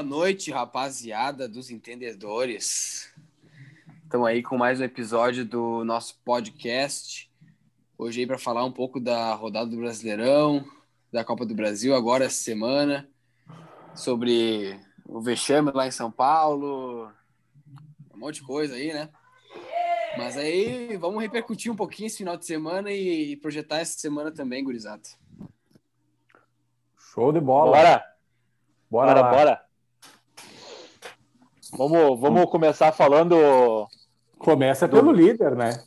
boa noite, rapaziada dos entendedores. Estamos aí com mais um episódio do nosso podcast. Hoje aí para falar um pouco da rodada do Brasileirão, da Copa do Brasil agora essa semana, sobre o vexame lá em São Paulo, um monte de coisa aí, né? Mas aí vamos repercutir um pouquinho esse final de semana e projetar essa semana também, gurizada. Show de bola. Bora! Bora, bora. bora. Vamos, vamos começar falando. Começa do... pelo líder, né?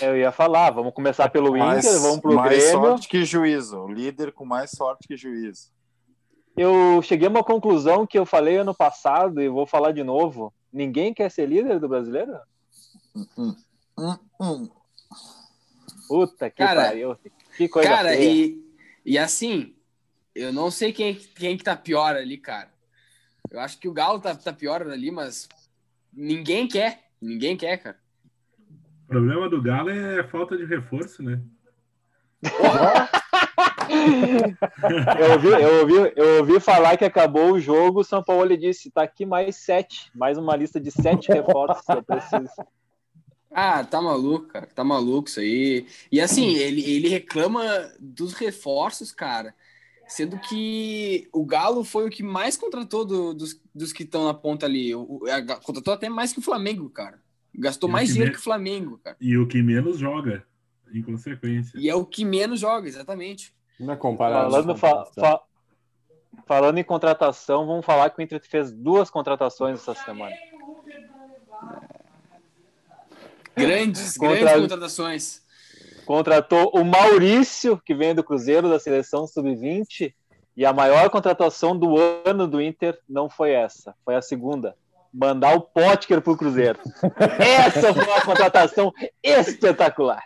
Eu ia falar, vamos começar pelo mais, Inter, vamos pro mais Grêmio. Mais sorte que juízo, líder com mais sorte que juízo. Eu cheguei a uma conclusão que eu falei ano passado e vou falar de novo. Ninguém quer ser líder do brasileiro? Hum, hum, hum. Puta que cara, pariu. Que coisa Cara, feia. e, e assim, eu não sei quem, quem que tá pior ali, cara. Eu acho que o Galo tá, tá pior ali, mas ninguém quer. Ninguém quer, cara. O problema do Galo é falta de reforço, né? eu, ouvi, eu, ouvi, eu ouvi falar que acabou o jogo, o São Paulo disse, tá aqui mais sete, mais uma lista de sete reforços que eu preciso. Ah, tá maluco, cara. Tá maluco isso aí. E assim, ele, ele reclama dos reforços, cara. Sendo que o Galo foi o que mais contratou do, dos, dos que estão na ponta ali. O, a, contratou até mais que o Flamengo, cara. Gastou mais que dinheiro me... que o Flamengo, cara. E o que menos joga, em consequência. E é o que menos joga, exatamente. Na comparação. Falando, fa, fa, falando em contratação, vamos falar que o Inter fez duas contratações essa semana. Grandes, Contra... grandes contratações. Contratou o Maurício, que vem do Cruzeiro, da seleção sub-20, e a maior contratação do ano do Inter não foi essa, foi a segunda. Mandar o Potker para o Cruzeiro. essa foi uma contratação espetacular.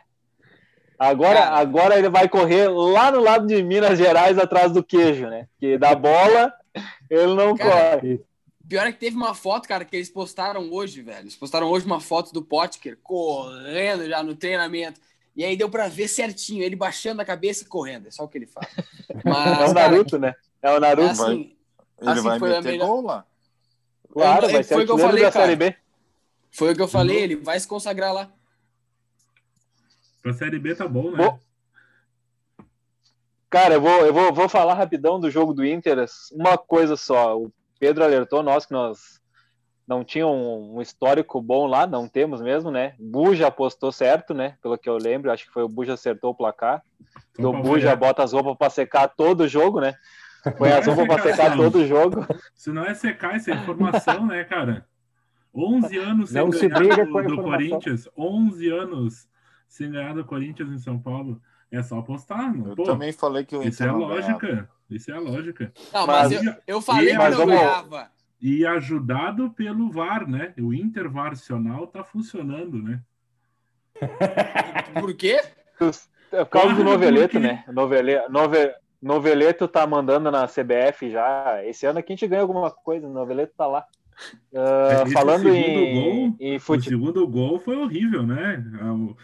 Agora, agora ele vai correr lá no lado de Minas Gerais, atrás do queijo, né? Que da bola ele não cara, corre. Pior é que teve uma foto, cara, que eles postaram hoje, velho. Eles postaram hoje uma foto do Potker correndo já no treinamento. E aí deu para ver certinho, ele baixando a cabeça e correndo. É só o que ele faz. Mas, é o Naruto, cara, né? É o Naruto. Assim, vai, ele assim vai meter melhor... gol lá. Claro, vai ser foi o que eu falei, cara. Série B. Foi o que eu falei, ele vai se consagrar lá. Pra Série B tá bom, né? Bom, cara, eu vou, eu vou, vou falar rapidão do jogo do Inter. Uma coisa só. O Pedro alertou nós que nós não tinha um, um, histórico bom lá, não temos mesmo, né? Buja apostou certo, né? Pelo que eu lembro, acho que foi o Buja acertou o placar. Então, o Buja bota as roupas para secar todo o jogo, né? Põe as roupas para secar todo o jogo. Se não é secar, isso é informação, né, cara? 11 anos sem não ganhar do, do Corinthians, 11 anos sem ganhar do Corinthians em São Paulo. É só apostar. Não? Eu Pô, também falei que o Inter Isso é a lógica. Ganhava. Isso é a lógica. Não, mas, mas eu, eu falei que não ganhava. E ajudado pelo VAR, né? O intervarcional tá funcionando, né? Por quê? É por causa do Noveleto, né? Noveleto, Nove, Noveleto tá mandando na CBF já. Esse ano aqui a gente ganha alguma coisa, o Noveleto tá lá. Uh, falando em, gol, em fute... O segundo gol foi horrível, né? Ah,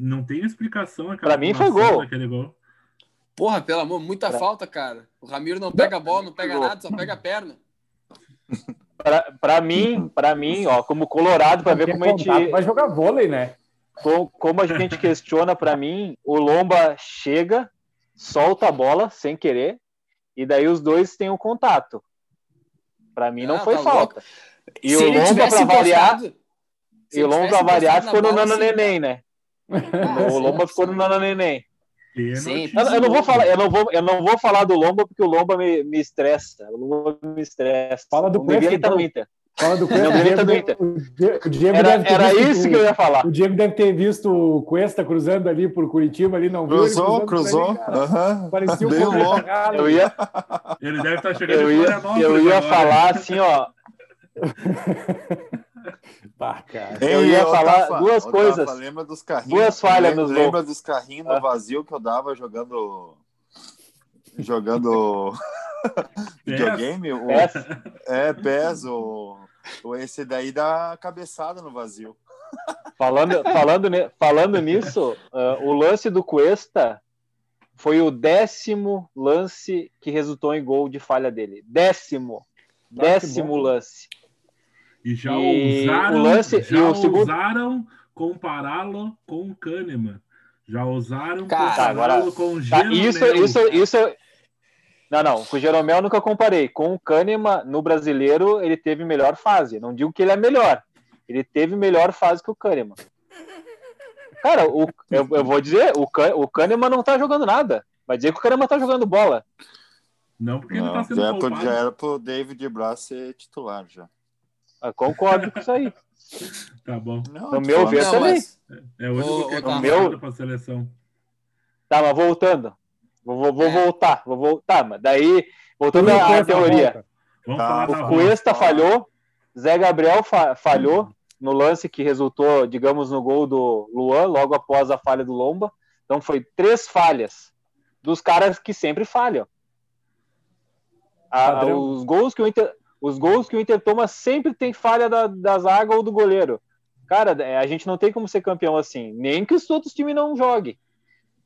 não tem explicação. Para mim foi gol. gol. Porra, pelo amor, muita pra... falta, cara. O Ramiro não pega a bola, não pega nada, só pega a perna. Para mim, para mim, ó, como colorado, para ver como a gente vai jogar vôlei, né? Como, como a gente questiona, para mim, o Lomba chega, solta a bola sem querer e daí os dois têm o um contato. Para mim não, não foi tá falta. E Se o Lomba para variar, e o Lomba variar ficou no Nana Neném, né? Ah, o Lomba ficou no Nana Neném. Sim, eu, eu, não vou falar, eu não vou, eu não vou falar do Lomba porque o Lomba me, me estressa. O Lomba me estressa. Fala do Cuesta, então. no Inter. Fala do Cuesta. Não, Inter. O Diego era era isso que eu ia falar. O Diego deve ter visto o Cuesta cruzando ali por Curitiba ali, não cruzou, viu? Cruzou, cruzou. Uhum. Parecia um louco. Eu ia, ele deve estar chegando eu ia, eu ia falar assim, ó. Bah. Eu ia falar duas coisas. lembra dos carrinhos? Duas falhas nos Lembra dos carrinhos no vazio que eu dava jogando. Jogando. videogame? O... É, PES. O... Esse daí dá cabeçada no vazio. Falando, falando, falando nisso, uh, o lance do Cuesta foi o décimo lance que resultou em gol de falha dele. Décimo. Décimo lance. E já e usaram, o lance, já e o segundo... usaram compará-lo com o Kahneman. Já usaram Cara, agora, com o tá, isso, isso, isso, não, não, com o Jeromel nunca comparei. Com o Kahneman, no brasileiro, ele teve melhor fase. Não digo que ele é melhor. Ele teve melhor fase que o Kahneman. Cara, o, eu, eu vou dizer, o, o Kahneman não tá jogando nada. Vai dizer que o Kahneman tá jogando bola. Não, porque não, ele tá sendo já, poupado. já era pro David Braz ser titular, já. Eu concordo com isso aí. Tá bom. Não, no meu ver também. Mas... É, é o único que é tá meu... pra seleção. Tá, mas voltando. Vou, vou, vou é. voltar, vou voltar, mas daí, voltando à teoria. Tá, o Cuesta falhou, Zé Gabriel fa falhou no lance que resultou, digamos, no gol do Luan, logo após a falha do Lomba. Então foi três falhas dos caras que sempre falham. A, os gols que o Inter, os gols que o Inter toma sempre tem falha da, da zaga ou do goleiro. Cara, é, a gente não tem como ser campeão assim, nem que os outros times não joguem.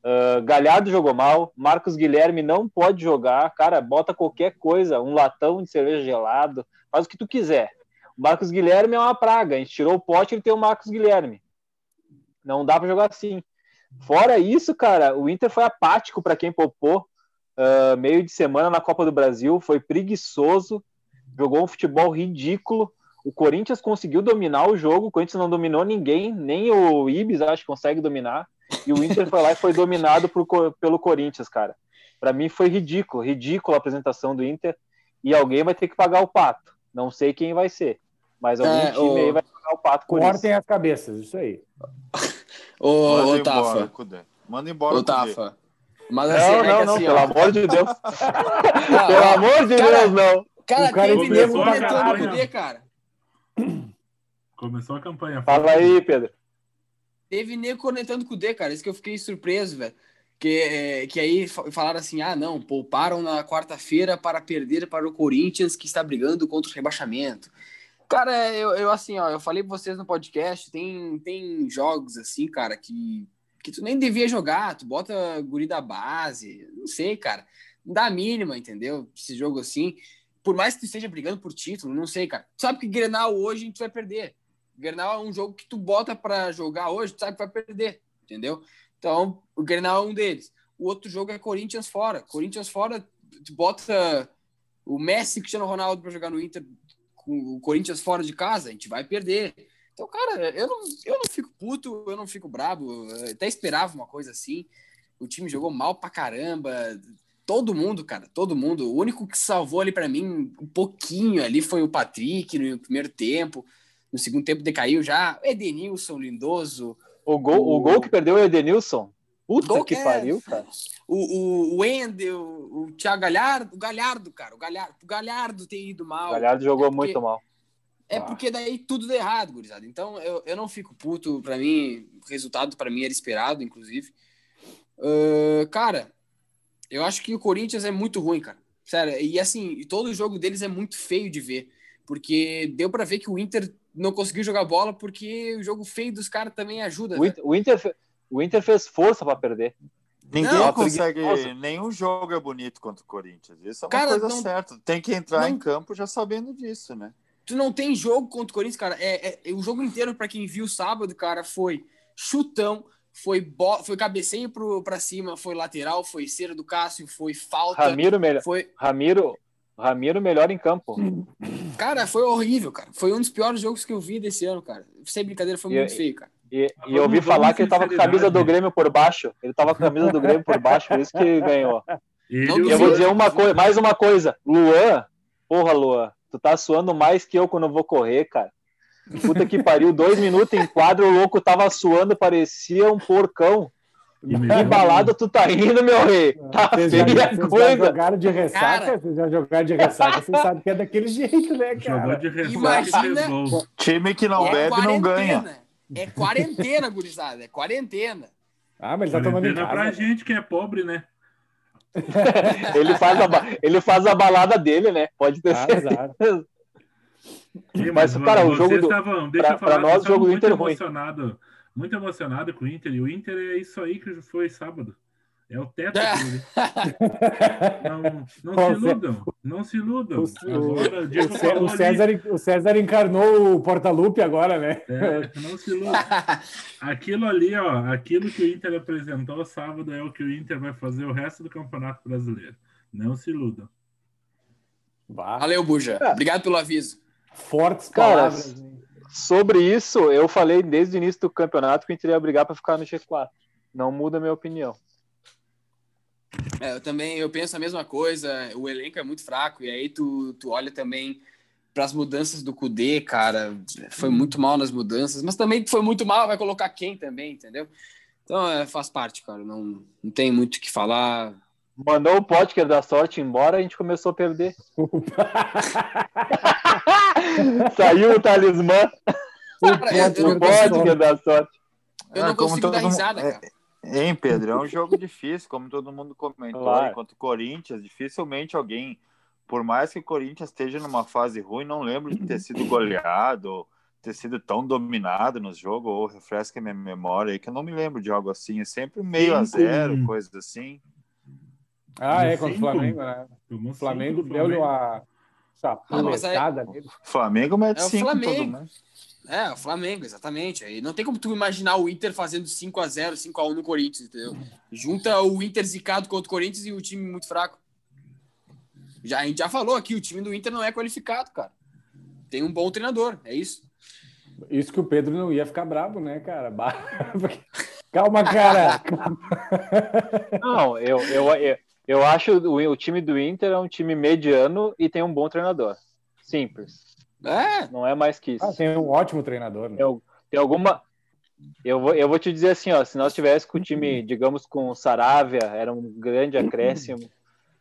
Uh, Galhardo jogou mal, Marcos Guilherme não pode jogar, cara, bota qualquer coisa, um latão de cerveja gelado, faz o que tu quiser. O Marcos Guilherme é uma praga, a gente tirou o pote e tem o Marcos Guilherme. Não dá para jogar assim. Fora isso, cara, o Inter foi apático para quem poupou uh, meio de semana na Copa do Brasil, foi preguiçoso, jogou um futebol ridículo. O Corinthians conseguiu dominar o jogo, o Corinthians não dominou ninguém, nem o Ibis acho que consegue dominar. E o Inter foi lá e foi dominado por, pelo Corinthians, cara. Para mim foi ridículo, ridículo a apresentação do Inter. E alguém vai ter que pagar o pato. Não sei quem vai ser, mas algum é, time o... aí vai pagar o pato por Cortem as cabeças, isso aí. ô, ô Tafa. Manda embora, ô, Tafa. Mas assim, não, é não, não, assim, pelo ó... amor de Deus. Não, pelo amor de cara, Deus, não. Cara, o cara teve nego comentando poder, cara. Começou a campanha. Fala aí, Pedro. Teve nego conectando com o D, cara. Isso que eu fiquei surpreso, velho. Que, é, que aí falaram assim: ah, não, pouparam na quarta-feira para perder para o Corinthians, que está brigando contra o rebaixamento. Cara, eu, eu assim, ó, eu falei pra vocês no podcast, tem, tem jogos assim, cara, que, que tu nem devia jogar, tu bota guri da base, não sei, cara. Não dá a mínima, entendeu? Esse jogo assim. Por mais que tu esteja brigando por título, não sei, cara. Tu sabe que Grenal hoje a gente vai perder. Grenal é um jogo que tu bota para jogar hoje, tu sabe que vai perder, entendeu? Então, o Grenal é um deles. O outro jogo é Corinthians fora. Corinthians fora, tu bota o Messi e Cristiano Ronaldo para jogar no Inter com o Corinthians fora de casa, a gente vai perder. Então, cara, eu não, eu não fico puto, eu não fico brabo. Eu até esperava uma coisa assim. O time jogou mal pra caramba. Todo mundo, cara, todo mundo. O único que salvou ali para mim um pouquinho ali foi o Patrick no primeiro tempo. No segundo tempo decaiu já. Edenilson, lindoso. O gol, o... o gol que perdeu é o Edenilson. Puta que é... pariu, cara. O, o, o Wendel, o Thiago Galhardo, o Galhardo, cara, o Galhardo, o Galhardo ter ido mal. O Galhardo jogou é porque, muito mal. É ah. porque daí tudo deu errado, gurizada. Então eu, eu não fico puto, para mim, o resultado para mim era esperado, inclusive. Uh, cara, eu acho que o Corinthians é muito ruim, cara. Sério, e assim, todo jogo deles é muito feio de ver, porque deu para ver que o Inter não conseguiu jogar bola porque o jogo feio dos caras também ajuda. O, né? Inter, o, Inter, o Inter fez força para perder. Ninguém não, consegue. Nenhum jogo é bonito contra o Corinthians. Isso é uma cara, coisa não, certa. Tem que entrar não, em campo já sabendo disso, né? Tu não tem jogo contra o Corinthians, cara. É, é o jogo inteiro, para quem viu sábado, cara, foi chutão, foi, bo... foi cabeceio pro, pra cima, foi lateral, foi cera do Cássio, foi falta. Ramiro melhor. Foi... Ramiro, Ramiro melhor em campo. Cara, foi horrível, cara. Foi um dos piores jogos que eu vi desse ano, cara. Sem brincadeira, foi e, muito feio, cara. E, e eu ouvi falar que ele tava com a camisa do Grêmio por baixo. Ele tava com a camisa do Grêmio por baixo, por isso que ganhou. E eu vou dizer uma coisa, mais uma coisa. Luan, porra, Luan, tu tá suando mais que eu quando eu vou correr, cara. Puta que pariu, dois minutos em quadro, o louco tava suando, parecia um porcão. Que balada tu tá indo, meu rei? Tá vocês feia já, vocês coisa. já jogaram de ressaca? Cara, vocês já jogaram de ressaca, vocês sabem que é daquele jeito, né, cara? Jogou de ressaca Imagina, Time que não é bebe não ganha. É quarentena, gurizada, é quarentena. Ah, mas tá tomando em casa. pra gente que é pobre, né? ele, faz a, ele faz a balada dele, né? Pode ter ah, certeza. Sim, mas, mas, cara, o jogo do... Estavam, deixa pra, eu falar, pra nós, o jogo do Inter é emocionado. Ruim muito emocionado com o Inter. E o Inter é isso aí que foi sábado. É o teto dele. não, não se iludam. Não se iludam. O, agora, o, o, César, o César encarnou o Portalupe agora, né? É, não se iludam. Aquilo ali, ó, aquilo que o Inter apresentou sábado é o que o Inter vai fazer o resto do Campeonato Brasileiro. Não se iludam. Valeu, Buja. É. Obrigado pelo aviso. Fortes palavras. Cara, sobre isso, eu falei desde o início do campeonato que a gente ia brigar para ficar no G4. Não muda a minha opinião. É, eu também eu penso a mesma coisa. O elenco é muito fraco, e aí tu, tu olha também para as mudanças do Kudê, cara. Foi hum. muito mal nas mudanças, mas também foi muito mal, vai colocar quem também, entendeu? Então é, faz parte, cara. Não, não tem muito o que falar. Mandou o Potker da sorte embora, a gente começou a perder. Saiu o talismã. O Potker da sorte. Eu não ah, consigo dar risada, cara. Hein, Pedro? É um jogo difícil, como todo mundo comentou. Claro. Enquanto o Corinthians, dificilmente alguém, por mais que o Corinthians esteja numa fase ruim, não lembro de ter sido goleado, ter sido tão dominado no jogo, ou refresca a minha memória aí, que eu não me lembro de algo assim. É sempre meio a zero, coisa assim. Ah, é, contra o Flamengo, né? O Flamengo deu-lhe a chapuletada ah, Flamengo mete é cinco Flamengo. todo mundo. É, o Flamengo, exatamente. Aí não tem como tu imaginar o Inter fazendo 5 a 0 5 a 1 no Corinthians, entendeu? Junta o Inter zicado contra o Corinthians e o time muito fraco. Já, a gente já falou aqui, o time do Inter não é qualificado, cara. Tem um bom treinador, é isso. Isso que o Pedro não ia ficar bravo, né, cara? Calma, cara. Não, eu, eu, eu, eu acho o, o time do Inter é um time mediano e tem um bom treinador. Simples. É. Não é mais que isso. Ah, tem um ótimo treinador. Né? Tem, tem, alguma. Eu vou, eu vou te dizer assim, ó, se nós tivéssemos com o time, digamos, com o Saravia, era um grande acréscimo.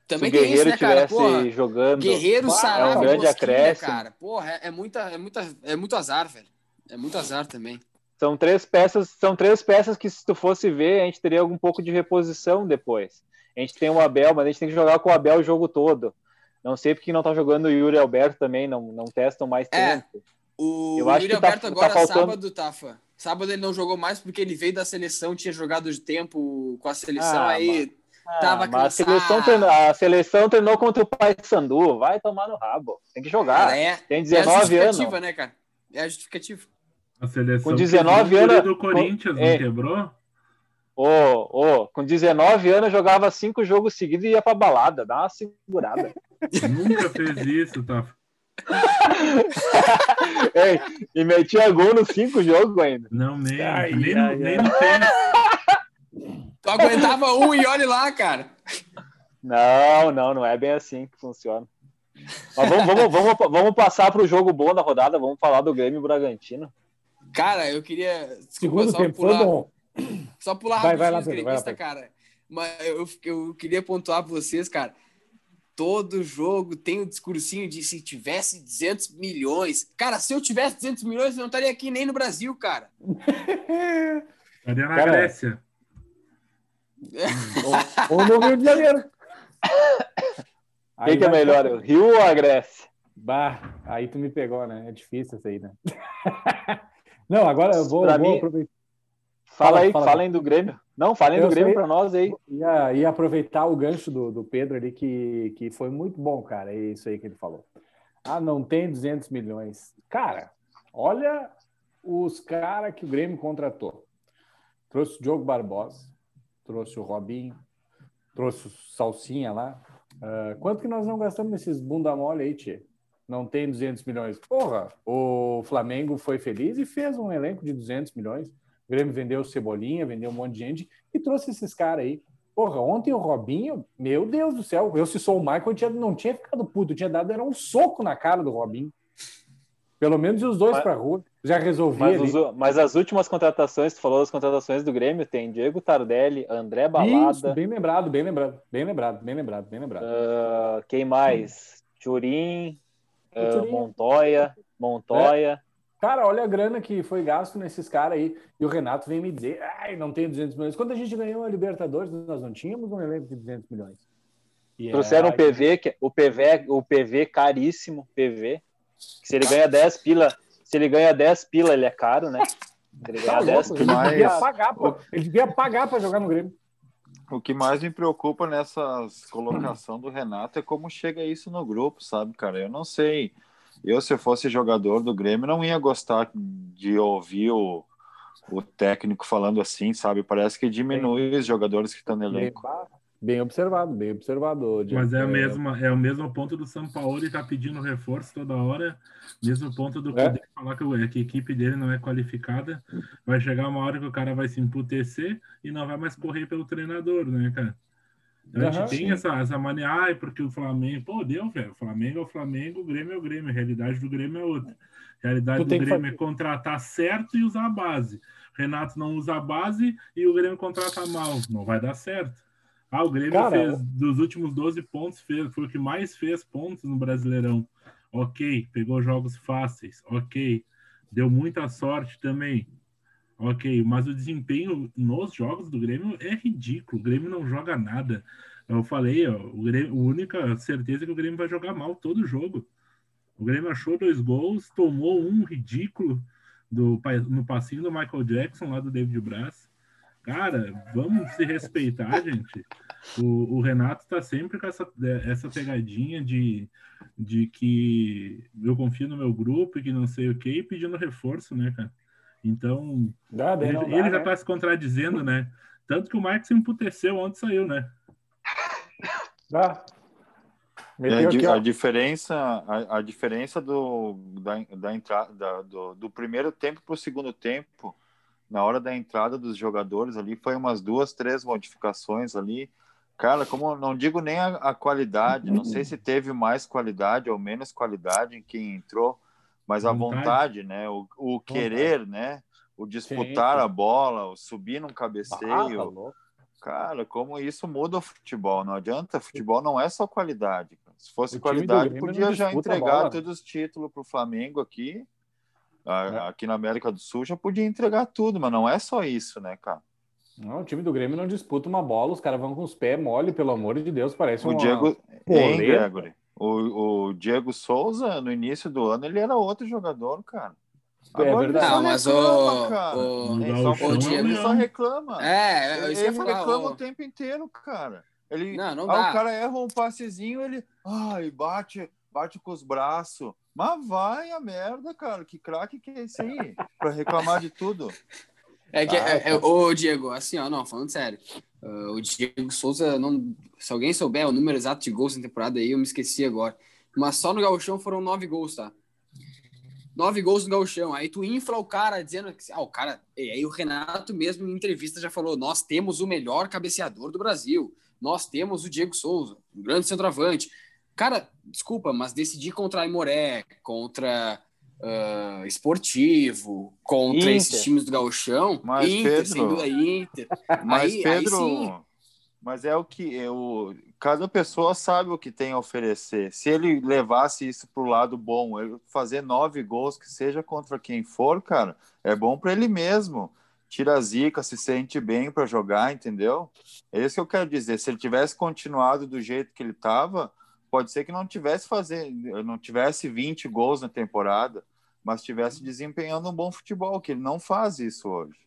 Também se o Guerreiro isso, né, jogando. Guerreiro, Saravia, é um grande acréscimo. Cara. Porra, é, é, muita, é, muita, é muito azar, velho. É muito azar também. São três peças, são três peças que se tu fosse ver, a gente teria um pouco de reposição depois. A gente tem o Abel, mas a gente tem que jogar com o Abel o jogo todo. Não sei porque não tá jogando o Yuri Alberto também, não, não testam mais é, tempo. O, eu acho Yuri que tá- Alberto tá, agora, tá faltando... sábado, Tafa. Sábado ele não jogou mais porque ele veio da seleção, tinha jogado de tempo com a seleção, ah, aí mas... tava ah, cansado. A seleção, treinou, a seleção treinou contra o Pai Sandu, vai tomar no rabo. Tem que jogar. É, Tem 19 é a anos. né, cara? É a justificativa. A seleção com 19 anos. do Corinthians, é, não quebrou? Ô, ô, com 19 anos jogava cinco jogos seguidos e ia pra balada, dá uma segurada. Nunca fez isso, tá? Ei, e metia gol nos cinco jogos ainda. Não, nem, ai, nem, ai, no, ai. nem no tempo. Tu aguentava um e olhe lá, cara. Não, não, não é bem assim que funciona. Mas vamos, vamos, vamos, vamos passar para o jogo bom da rodada, vamos falar do Grêmio Bragantino. Cara, eu queria. Desculpa, Segundo tempo, pular, foi bom. Só pular vai, vai lá, Pedro, vai lá, cara. Mas eu, eu queria pontuar para vocês, cara todo jogo tem o um discursinho de se tivesse 200 milhões. Cara, se eu tivesse 200 milhões, eu não estaria aqui nem no Brasil, cara. Estaria na cara, Grécia. ou, ou, no Rio de Janeiro. Quem que é melhor, o Rio ou a Grécia? Bah, aí tu me pegou, né? É difícil isso aí, né? não, agora eu vou, vou mim... aproveitar. Fala, fala aí, fala, falem do Grêmio. Não, falem do Grêmio para nós aí. Ia, ia aproveitar o gancho do, do Pedro ali, que, que foi muito bom, cara. É isso aí que ele falou. Ah, não tem 200 milhões. Cara, olha os caras que o Grêmio contratou. Trouxe o Diogo Barbosa, trouxe o Robinho, trouxe o Salsinha lá. Uh, quanto que nós não gastamos nesses bunda mole aí, Tchê? Não tem 200 milhões. Porra, o Flamengo foi feliz e fez um elenco de 200 milhões. O Grêmio vendeu Cebolinha, vendeu um monte de gente e trouxe esses caras aí. Porra, ontem o Robinho, meu Deus do céu, eu se sou o Michael, eu tinha, não tinha ficado puto, eu tinha dado era um soco na cara do Robinho. Pelo menos os dois para rua. Já resolvi. Mas, os, mas, as últimas contratações, tu falou das contratações do Grêmio, tem Diego Tardelli, André Balada. Isso, bem lembrado, bem lembrado, bem lembrado, bem lembrado, bem lembrado. Uh, quem mais? Turim, uh, Montoya, Montoya. É. Cara, olha a grana que foi gasto nesses caras aí. E o Renato vem me dizer, ai, não tem 200 milhões. Quando a gente ganhou a Libertadores, nós não tínhamos um elenco de 200 milhões. E é Trouxeram o PV, que, o PV, o PV caríssimo, PV. Que se ele ganha 10 pila, se ele ganha 10 pila, ele é caro, né? Se ele ganha tá 10 pila. Ele devia pagar, pô. Ele devia pagar para jogar no Grêmio. O que mais me preocupa nessas colocação do Renato é como chega isso no grupo, sabe, cara? Eu não sei. Eu, se eu fosse jogador do Grêmio, não ia gostar de ouvir o, o técnico falando assim, sabe? Parece que diminui os jogadores que estão no elenco. Bem observado, bem observado. Mas é, a mesma, é o mesmo ponto do São Paulo, ele tá pedindo reforço toda hora. Mesmo ponto do é. falar que, que a equipe dele não é qualificada. Vai chegar uma hora que o cara vai se emputecer e não vai mais correr pelo treinador, né, cara? Então, a gente tem essa, essa mania, ah, porque o Flamengo, pô, deu, velho. O Flamengo é o Flamengo, o Grêmio é o Grêmio. A realidade do Grêmio é outra. A realidade do Grêmio é contratar certo e usar a base. Renato não usa a base e o Grêmio contrata mal. Não vai dar certo. Ah, o Grêmio Cara, fez, dos últimos 12 pontos, fez, foi o que mais fez pontos no Brasileirão. Ok, pegou jogos fáceis. Ok, deu muita sorte também. Ok, mas o desempenho nos jogos do Grêmio é ridículo. O Grêmio não joga nada. Eu falei, ó, o Grêmio, a única certeza é que o Grêmio vai jogar mal todo jogo. O Grêmio achou dois gols, tomou um ridículo do, no passinho do Michael Jackson, lá do David Braz. Cara, vamos se respeitar, gente. O, o Renato tá sempre com essa, essa pegadinha de, de que eu confio no meu grupo e que não sei o que, e pedindo reforço, né, cara? Então, dá, ele, dá, ele, já né? tá se contradizendo, né? Tanto que o Marcos emputeceu onde saiu, né? Dá. É, aqui, a, diferença, a, a, diferença do, da, da entrada do, do primeiro tempo para o segundo tempo na hora da entrada dos jogadores ali, foi umas duas, três modificações ali. Cara, como não digo nem a, a qualidade, não sei se teve mais qualidade ou menos qualidade em quem entrou, mas a vontade, né? O, o querer, né? O disputar Sim. a bola, o subir num cabeceio. Ah, Cara, como isso muda o futebol. Não adianta, futebol não é só qualidade. Se fosse o qualidade, podia já entregar todos os títulos para o Flamengo aqui é. Aqui na América do Sul já podia entregar tudo, mas não é só isso, né, cara? Não, o time do Grêmio não disputa uma bola, os caras vão com os pés mole, pelo amor de Deus, parece o uma... Diego, hein, Gregory? O, o Diego Souza, no início do ano, ele era outro jogador, cara. É Agora é verdade. Não, mas reclama, o, cara. o, o, o Diego ele só reclama. É, eu ele, ele falar, reclama o... o tempo inteiro, cara. Ele, não, não dá. o cara erra um passezinho, ele ai, bate, bate com os braços. Mas vai a merda, cara. Que craque que é esse aí? pra reclamar de tudo. É que, ah, é, é, ô Diego, assim, ó, não, falando sério. Uh, o Diego Souza, não, se alguém souber o número exato de gols na temporada aí, eu me esqueci agora. Mas só no Gauchão foram nove gols, tá? Nove gols no Gauchão. Aí tu infla o cara dizendo que, ah, o cara. E aí o Renato mesmo em entrevista já falou: nós temos o melhor cabeceador do Brasil. Nós temos o Diego Souza, um grande centroavante. Cara, desculpa, mas decidir contra a Imoré, contra uh, Esportivo, contra Inter. esses times do Gauchão, mas Inter, Pedro, sem dúvida, Inter. Mas aí, Pedro, aí mas é o que eu, cada pessoa sabe o que tem a oferecer. Se ele levasse isso para o lado bom, ele fazer nove gols, que seja contra quem for, cara, é bom para ele mesmo. Tira a zica, se sente bem para jogar, entendeu? É isso que eu quero dizer. Se ele tivesse continuado do jeito que ele estava, pode ser que não tivesse fazendo, não tivesse 20 gols na temporada, mas tivesse desempenhando um bom futebol, que ele não faz isso hoje.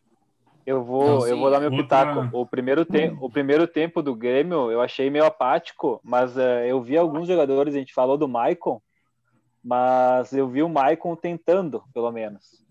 Eu vou, não, eu vou dar meu pitaco. O primeiro, tempo, o primeiro tempo do Grêmio eu achei meio apático, mas uh, eu vi alguns jogadores, a gente falou do Maicon, mas eu vi o Maicon tentando, pelo menos.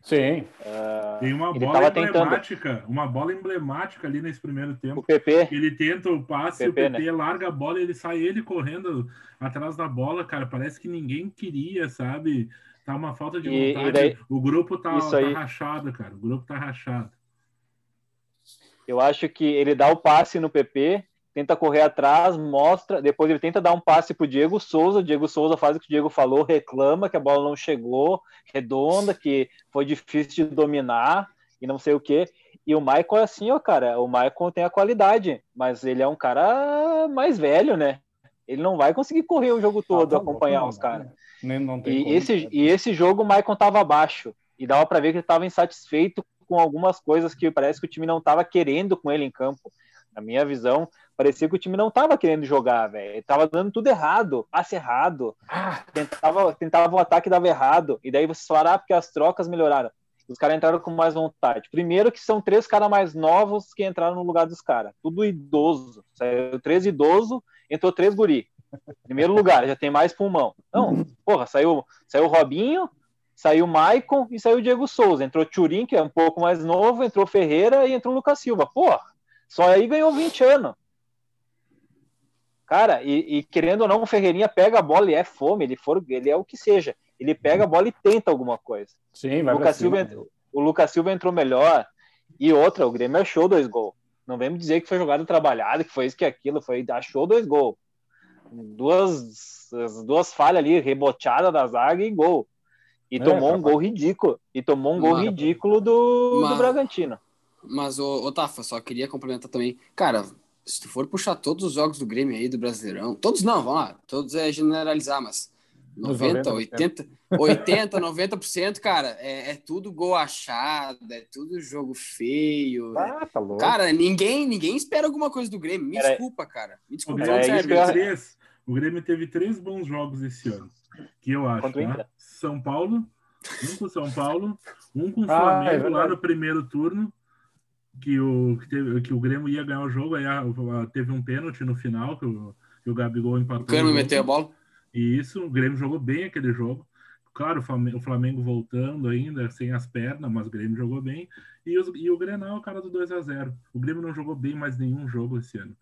Sim. Uh, Tem uma bola emblemática, tentando. uma bola emblemática ali nesse primeiro tempo. O PP. Ele tenta o passe, PP, o PP né? larga a bola, ele sai ele correndo atrás da bola, cara. Parece que ninguém queria, sabe? Tá uma falta de vontade. E, e daí, o grupo tá, tá rachado, cara. O grupo tá rachado. Eu acho que ele dá o passe no PP, tenta correr atrás, mostra, depois ele tenta dar um passe pro Diego Souza, Diego Souza faz o que o Diego falou, reclama que a bola não chegou, redonda, que foi difícil de dominar e não sei o que. E o Michael é assim, ó, cara, o Michael tem a qualidade, mas ele é um cara mais velho, né? Ele não vai conseguir correr o jogo todo, ah, tá acompanhar os caras. E, esse, e esse jogo o Michael tava abaixo, e dava para ver que ele estava insatisfeito com algumas coisas que parece que o time não estava querendo com ele em campo. Na minha visão, parecia que o time não estava querendo jogar, velho. Tava dando tudo errado, passe errado. Ah. Tentava, tentava o ataque dava errado. E daí você falaram, ah, porque as trocas melhoraram. os caras entraram com mais vontade. Primeiro que são três caras mais novos que entraram no lugar dos caras. Tudo idoso. Saiu três idoso, entrou três guri. Primeiro lugar, já tem mais pulmão. Não, porra, saiu, saiu o Robinho, saiu o Maicon e saiu o Diego Souza. Entrou Turim, que é um pouco mais novo, entrou Ferreira e entrou o Lucas Silva. Porra, só aí ganhou 20 anos. Cara, e, e, querendo ou não, o Ferreirinha pega a bola e é fome, ele, for, ele é o que seja. Ele pega a bola e tenta alguma coisa. Sim, vai o Lucas, Silva, entrou, o Lucas Silva entrou melhor. E outra, o Grêmio achou dois gols. Não vem me dizer que foi jogada trabalhada, que foi isso que aquilo, foi achou dois gols. Duas, duas falhas ali, reboteada da zaga e gol. E é, tomou um gol ridículo. E tomou um gol mas, ridículo do, mas, do Bragantino. Mas, ô, ô Tafa, só queria complementar também. Cara, se tu for puxar todos os jogos do Grêmio aí, do Brasileirão, todos não, vamos lá, todos é generalizar, mas 90, 80, 80, 90%, cara, é, é, tudo gol achado, é tudo jogo feio. Ah, tá louco. Cara, ninguém, ninguém espera alguma coisa do Grêmio. Me Era... desculpa, cara. Me desculpa. O Grêmio, teve três, o Grêmio teve três bons jogos esse ano, que eu acho. Tá? São Paulo, um com São Paulo, um com o Flamengo ah, é lá no primeiro turno que o, que, teve, que o Grêmio ia ganhar o jogo, aí a, a, teve um pênalti no final, que o, que o Gabigol empatou. O Grêmio meteu a bola. E isso, o Grêmio jogou bem aquele jogo. Claro, o Flamengo voltando ainda, sem as pernas, mas o Grêmio jogou bem. E, os, e o Grenal o cara do 2 a 0 O Grêmio não jogou bem mais nenhum jogo esse ano.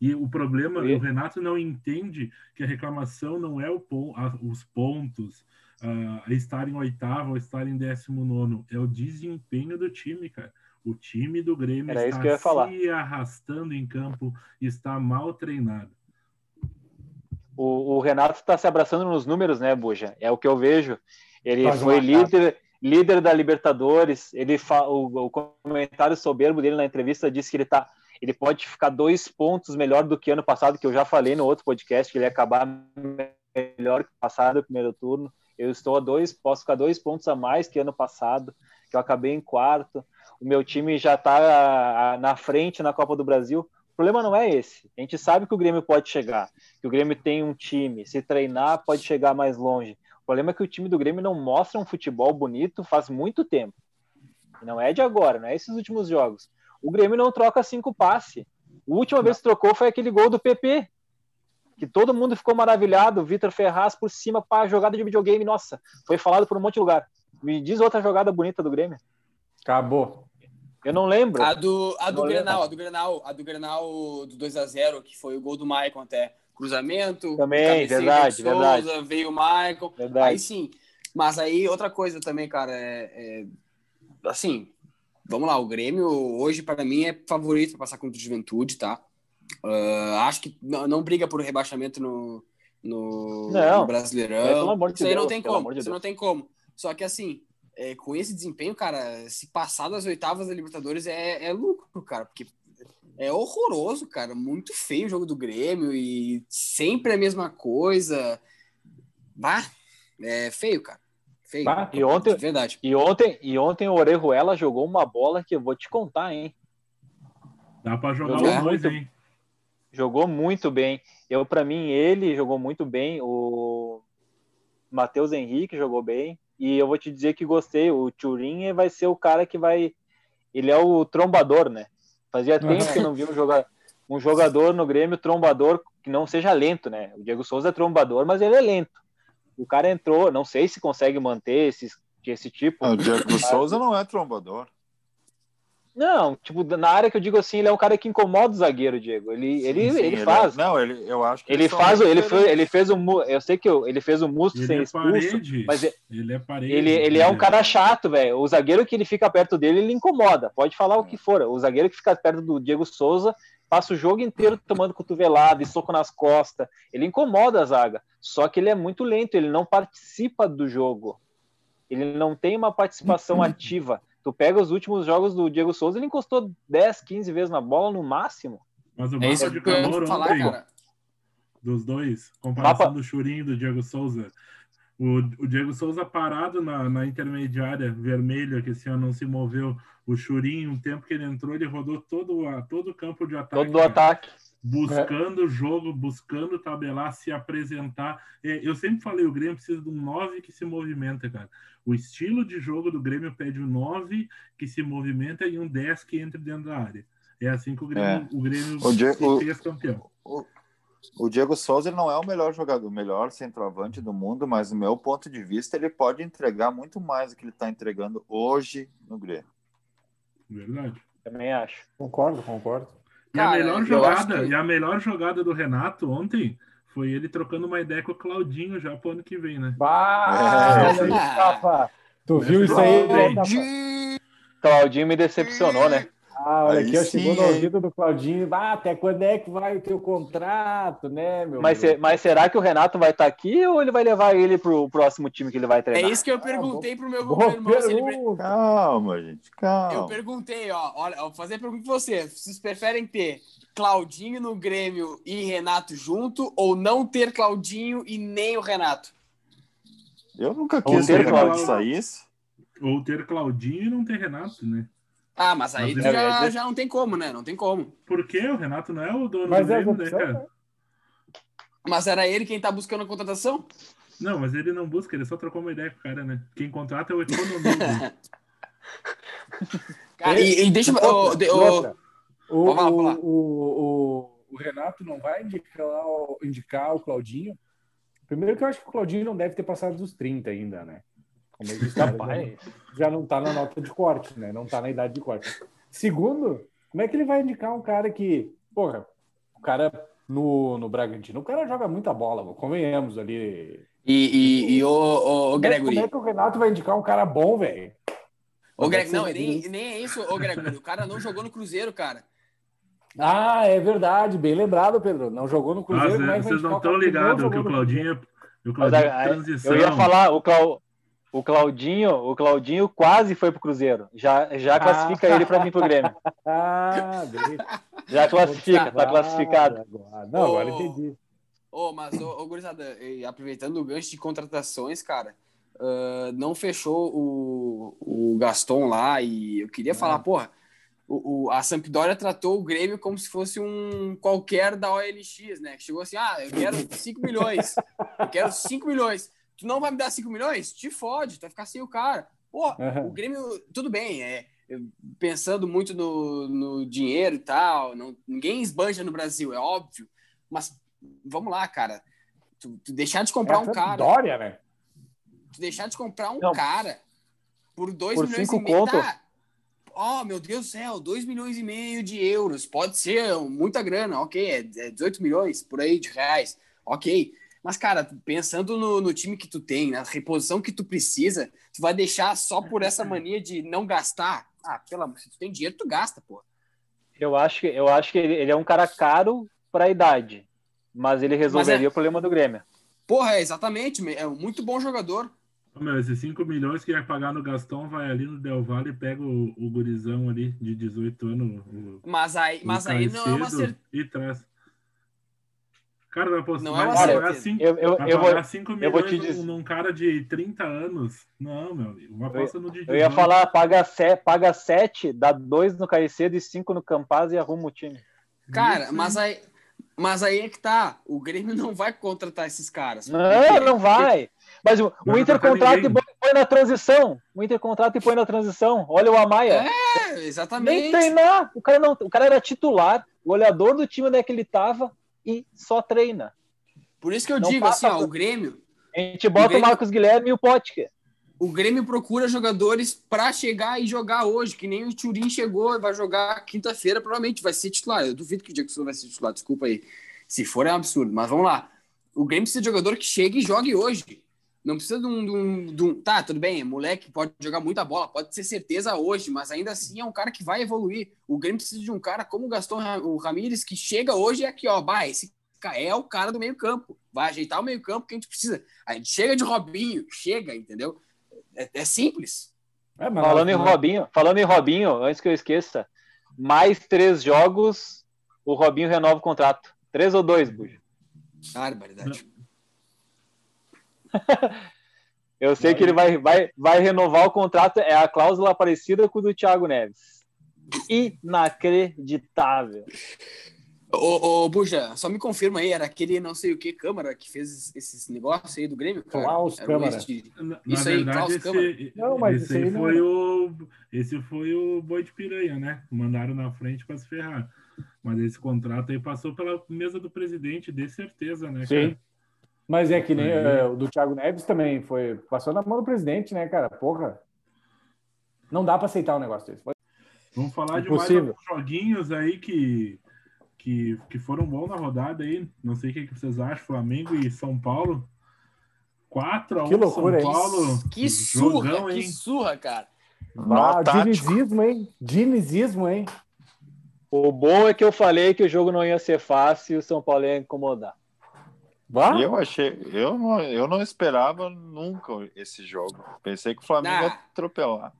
E o problema, e... o Renato não entende que a reclamação não é o, a, os pontos, a estar em oitavo ou estar em décimo nono, é o desempenho do time, cara. O time do Grêmio Era está se arrastando em campo, está mal treinado. O, o Renato está se abraçando nos números, né, Buja? É o que eu vejo. Ele foi líder, líder da Libertadores. Ele fa... o, o, comentário soberbo dele na entrevista disse que ele tá, ele pode ficar dois pontos melhor do que ano passado, que eu já falei no outro podcast que ele ia acabar melhor que passado no primeiro turno. Eu estou a dois, posso ficar dois pontos a mais que ano passado, que eu acabei em quarto o meu time já está na frente na Copa do Brasil. O problema não é esse. A gente sabe que o Grêmio pode chegar, que o Grêmio tem um time, se treinar pode chegar mais longe. O problema é que o time do Grêmio não mostra um futebol bonito faz muito tempo. não é de agora, não é esses últimos jogos. O Grêmio não troca cinco passes. A última vez que trocou foi aquele gol do PP, que todo mundo ficou maravilhado. Vitor Ferraz por cima para jogada de videogame. Nossa, foi falado por um monte de lugar. Me diz outra jogada bonita do Grêmio. Acabou. Eu não lembro. A do, a do Grenal, a do Grenal, a do Grenal do 2 a 0 que foi o gol do Maicon até. Cruzamento. Também, verdade, Souza, verdade. Veio o Maicon. Verdade. Aí sim. Mas aí, outra coisa também, cara, é, é assim, vamos lá, o Grêmio hoje, para mim, é favorito para passar contra o Juventude, tá? Uh, acho que não, não, briga por rebaixamento no, no, não, no Brasileirão. De isso aí não tem como. Isso não tem como. Só que assim, é, com esse desempenho, cara, se passar das oitavas da Libertadores é, é lucro, cara, porque é horroroso, cara. Muito feio o jogo do Grêmio e sempre a mesma coisa. Bah, é feio, cara. Feio. Bah, e ontem, verdade. E ontem, e ontem o Orejuela jogou uma bola que eu vou te contar, hein? Dá para jogar jogou os dois, hein? Jogou muito bem. Eu, para mim, ele jogou muito bem. O Matheus Henrique jogou bem. E eu vou te dizer que gostei. O Turin vai ser o cara que vai. Ele é o trombador, né? Fazia tempo que eu não vi um jogador, um jogador no Grêmio trombador que não seja lento, né? O Diego Souza é trombador, mas ele é lento. O cara entrou, não sei se consegue manter esse, esse tipo. o Diego Souza não é trombador. Não, tipo, na área que eu digo assim, ele é um cara que incomoda o zagueiro, Diego. Ele, ele, sim, ele, ele faz. É... Não, ele, eu acho que ele faz, ele fez, ele fez um, eu sei que eu, ele fez o um Musto sem é expulso, parede. mas ele, ele é parede. Ele, ele é um cara chato, velho. O zagueiro que ele fica perto dele, ele incomoda. Pode falar o que for. O zagueiro que fica perto do Diego Souza passa o jogo inteiro tomando cotovelada e soco nas costas. Ele incomoda a zaga. Só que ele é muito lento, ele não participa do jogo. Ele não tem uma participação ativa. Tu pega os últimos jogos do Diego Souza, ele encostou 10, 15 vezes na bola no máximo. Mas o é mapa de calor falar, ontem, cara. dos dois, comparação mapa... do Churinho e do Diego Souza. O, o Diego Souza parado na, na intermediária vermelha, que esse ano não se moveu. O Churinho, um tempo que ele entrou, ele rodou todo, a, todo o campo de ataque. Todo o ataque. Buscando o jogo, buscando tabelar, se apresentar. É, eu sempre falei, o Grêmio precisa de um 9 que se movimenta, cara. O estilo de jogo do Grêmio pede um 9 que se movimenta e um 10 que entra dentro da área. É assim que o Grêmio, é. o Grêmio o Diego, fez campeão. O, o Diego Souza não é o melhor jogador, o melhor centroavante do mundo, mas do meu ponto de vista ele pode entregar muito mais do que ele está entregando hoje no Grêmio. Verdade. Também acho. Concordo, concordo. E, Cara, a melhor jogada, que... e a melhor jogada do Renato ontem foi ele trocando uma ideia com o Claudinho já pro ano que vem, né? Bah, é. Tu viu isso aí? Claudinho. Claudinho me decepcionou, né? Ah, olha Aí aqui, ó, chegou no ouvido do Claudinho. Ah, até quando é que vai o teu contrato, né, meu? Mas, se, mas será que o Renato vai estar tá aqui ou ele vai levar ele pro próximo time que ele vai treinar? É isso que eu perguntei ah, pro meu irmão. Ele... Calma, gente, calma. Eu perguntei, ó, olha, vou fazer a pergunta pra você. Vocês preferem ter Claudinho no Grêmio e Renato junto ou não ter Claudinho e nem o Renato? Eu nunca quis ter o Renato saísse. Ou ter Claudinho e não ter Renato, né? Ah, mas aí mas já, já não tem como, né? Não tem como. Por quê? O Renato não é o dono mas do é Grêmio, né, cara? Né? Mas era ele quem tá buscando a contratação? Não, mas ele não busca, ele só trocou uma ideia com o cara, né? Quem contrata é o economista. cara, e, e deixa eu. O, o, o, o, o, Renato não vai indicar, indicar o Claudinho. Primeiro que eu acho que o Claudinho não deve ter passado dos 30 ainda, né? Como eu disse, Rapaz. já não está na nota de corte, né? Não está na idade de corte. Segundo, como é que ele vai indicar um cara que, porra, o cara no, no Bragantino, o cara joga muita bola, convenhamos ali. E, e, e o, o, o Gregory. Como é que o Renato vai indicar um cara bom, velho? O Greg, não, nem, nem é isso, o Gregory. O cara não jogou no Cruzeiro, cara. Ah, é verdade, bem lembrado, Pedro. Não jogou no Cruzeiro. Nossa, vocês não estão ligados que o Claudinho, o Claudinho é transição. Eu ia falar, o, Clau, o Claudinho, o Claudinho quase foi pro Cruzeiro. Já, já classifica ah. ele para mim pro Grêmio. Ah, já classifica, tá classificado. Agora. Não, agora entendi. Ô, oh, mas, ô, oh, gurizada, aproveitando o gancho de contratações, cara, uh, não fechou o, o Gaston lá e eu queria falar, porra, o, o, a Sampdoria tratou o Grêmio como se fosse um qualquer da OLX, né? Chegou assim, ah, eu quero 5 milhões, eu quero 5 milhões tu não vai me dar 5 milhões? Te fode, tu vai ficar sem o cara. Pô, uhum. o Grêmio, tudo bem, é, pensando muito no, no dinheiro e tal, não, ninguém esbanja no Brasil, é óbvio, mas vamos lá, cara. Tu, tu deixar de comprar é um cara. Dória, né? Tu deixar de comprar um não. cara por 2 milhões e meio. Tá, oh, meu Deus do céu, 2 milhões e meio de euros. Pode ser muita grana, ok. É 18 é milhões por aí de reais, ok. Mas, cara, pensando no, no, time que tu tem, na reposição que tu precisa, tu vai deixar só por essa mania de não gastar? Ah, pelo amor, se tu tem dinheiro, tu gasta, pô. Eu acho que, eu acho que ele, ele é um cara caro para a idade, mas ele resolveria é... o problema do Grêmio. Porra, é, exatamente, é um muito bom jogador. Meu, esses 5 milhões que ia pagar no Gastão vai ali no Del Valle e pega o, o gurizão ali de 18 anos. O, mas aí, mas aí não é uma certeza. E traz. Cara, vai, posso, não é pagar 5 eu, eu, eu vou, cinco milhões eu vou te dizer... num cara de 30 anos. Não, meu amigo. Uma aposta no Didi. Eu ia falar, paga 7, paga dá 2 no Caicedo e 5 no Campaz e arruma o time. Cara, Isso. mas aí, mas aí é que tá. O Grêmio não vai contratar esses caras. Não, porque... não vai. Mas o, o Inter contrata e põe na transição. O Inter contrata e põe na transição. Olha o Amaia. É, exatamente. Nem treinar. O cara, não, o cara era titular. O olhador do time onde é que ele tava e só treina. Por isso que eu não digo assim, ó, o Grêmio. A gente bota o, Grêmio, o Marcos Guilherme e o Potker. O Grêmio procura jogadores para chegar e jogar hoje, que nem o Turim chegou e vai jogar quinta-feira, provavelmente vai ser titular. Eu duvido que o Jackson vai ser titular, desculpa aí. Se for, é um absurdo. Mas vamos lá. O Grêmio precisa de jogador que chegue e jogue hoje. Não precisa de um, de um, de um, Tá, tudo bem, moleque pode jogar muita bola, pode ser certeza hoje, mas ainda assim é um cara que vai evoluir. O Grêmio precisa de um cara como o Gaston o Ramírez, que chega hoje e é aqui, ó, bah, esse é o cara do meio-campo. Vai ajeitar o meio-campo que a gente precisa. A gente chega de Robinho, chega, entendeu? É, é simples. É, falando em Robinho, falando em Robinho, antes que eu esqueça, mais três jogos, o Robinho renova o contrato. Três ou dois, Bujo? Barbaridade. Eu sei que ele vai, vai, vai renovar o contrato, é a cláusula parecida com o do Thiago Neves. Inacreditável. Ô, ô, Buja, só me confirma aí, era aquele não sei o que Câmara que fez esses negócios aí do Grêmio? Cara? Klaus Era Câmara. este- Na, Isso na aí, verdade, Klaus Câmara. esse, Não, mas esse esse aí aí não foi era. o. Esse foi o boi de piranha, né? Mandaram na frente para se ferrar. Mas esse contrato aí passou pela mesa do presidente, de certeza, né? Sim. cara? Mas é que nem Aí. é, o do Thiago Neves também foi. Passou na mão do presidente, né, cara? Porra. Não dá pra aceitar um negócio desse. Vamos falar de Impossível. mais alguns joguinhos aí que, que, que foram bons na rodada aí. Não sei o que que vocês acham, Flamengo e São Paulo. 4 a 1 Que loucura, São hein? Paulo. Que surra, Jogão, que hein? surra, cara. Ah, dinizismo, hein? Dinizismo, hein? O bom é que eu falei que o jogo não ia ser fácil e o São Paulo ia incomodar. Bah, eu achei, eu não, eu não esperava nunca esse jogo. Pensei que o Flamengo Ah. ia atropelar.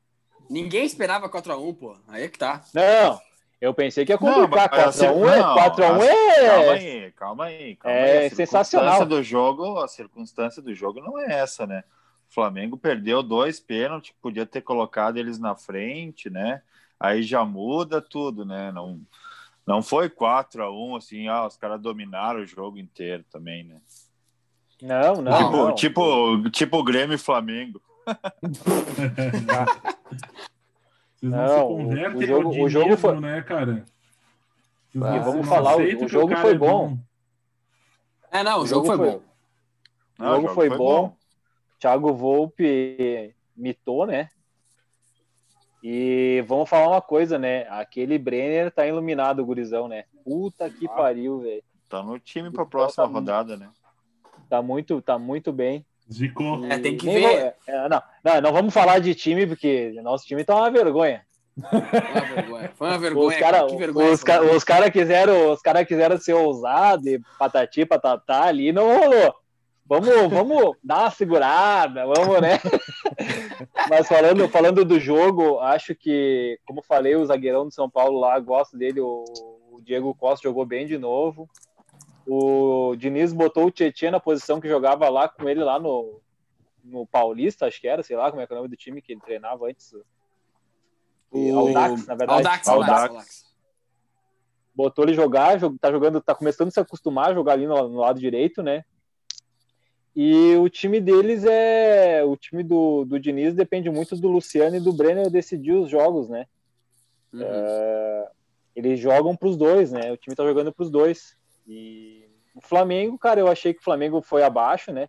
Ninguém esperava 4x1, pô. Aí é que tá. Não, eu pensei que ia complicar. Não, mas 4x1 assim, é, não, 4x1 assim, é. Calma aí, calma aí. Calma É aí. A sensacional. do jogo, a circunstância do jogo não é essa, né? O Flamengo perdeu dois pênaltis, podia ter colocado eles na frente, né? Aí já muda tudo, né? Não, não foi 4 a 1 assim, ah, os caras dominaram o jogo inteiro também, né? Não, não. tipo, não. tipo, tipo Grêmio e Flamengo. Vocês não, Não, se o- convertem o jogo- ao o jogo foi- né, cara? Vocês Ah, não- vamos não falar, o- o jogo foi é bom. É, não, o, O jogo, jogo foi, foi- bom. O Não, jogo foi bom. Thiago Volpe mitou, né? E vamos falar uma coisa, né? Aquele Brenner tá iluminado, o gurizão, né? Puta que Ah. pariu, velho. Tá no time pra próxima Tá- rodada, né? Tá muito, tá muito bem. Zicou. É, tem que Nem ver. vou- é, não, não, não vamos falar de time, porque nosso time tá uma vergonha. Foi uma vergonha. Foi uma vergonha. Os caras que vergonha. os, ca- os cara quiseram, os cara quiseram ser ousados e patati, patatá ali, não rolou. Vamos, vamos dar uma segurada, vamos, né? Mas falando, falando do jogo, acho que, como falei, o zagueirão do São Paulo lá, gosto dele, o, o Diego Costa jogou bem de novo. O Diniz botou o Tietchan na posição que jogava lá com ele lá no, no Paulista, acho que era, sei lá como é que é o nome do time que ele treinava antes. E O- Audax, na verdade. Audax, Audax. botou ele jogar, jo- tá jogando, tá começando a se acostumar a jogar ali no, no lado direito, né? E o time deles é. O time do, do Diniz depende muito do Luciano e do Brenner decidir os jogos, né? Uhum. É, eles jogam pros dois, né? O time tá jogando pros dois. E o Flamengo, cara, eu achei que o Flamengo foi abaixo, né?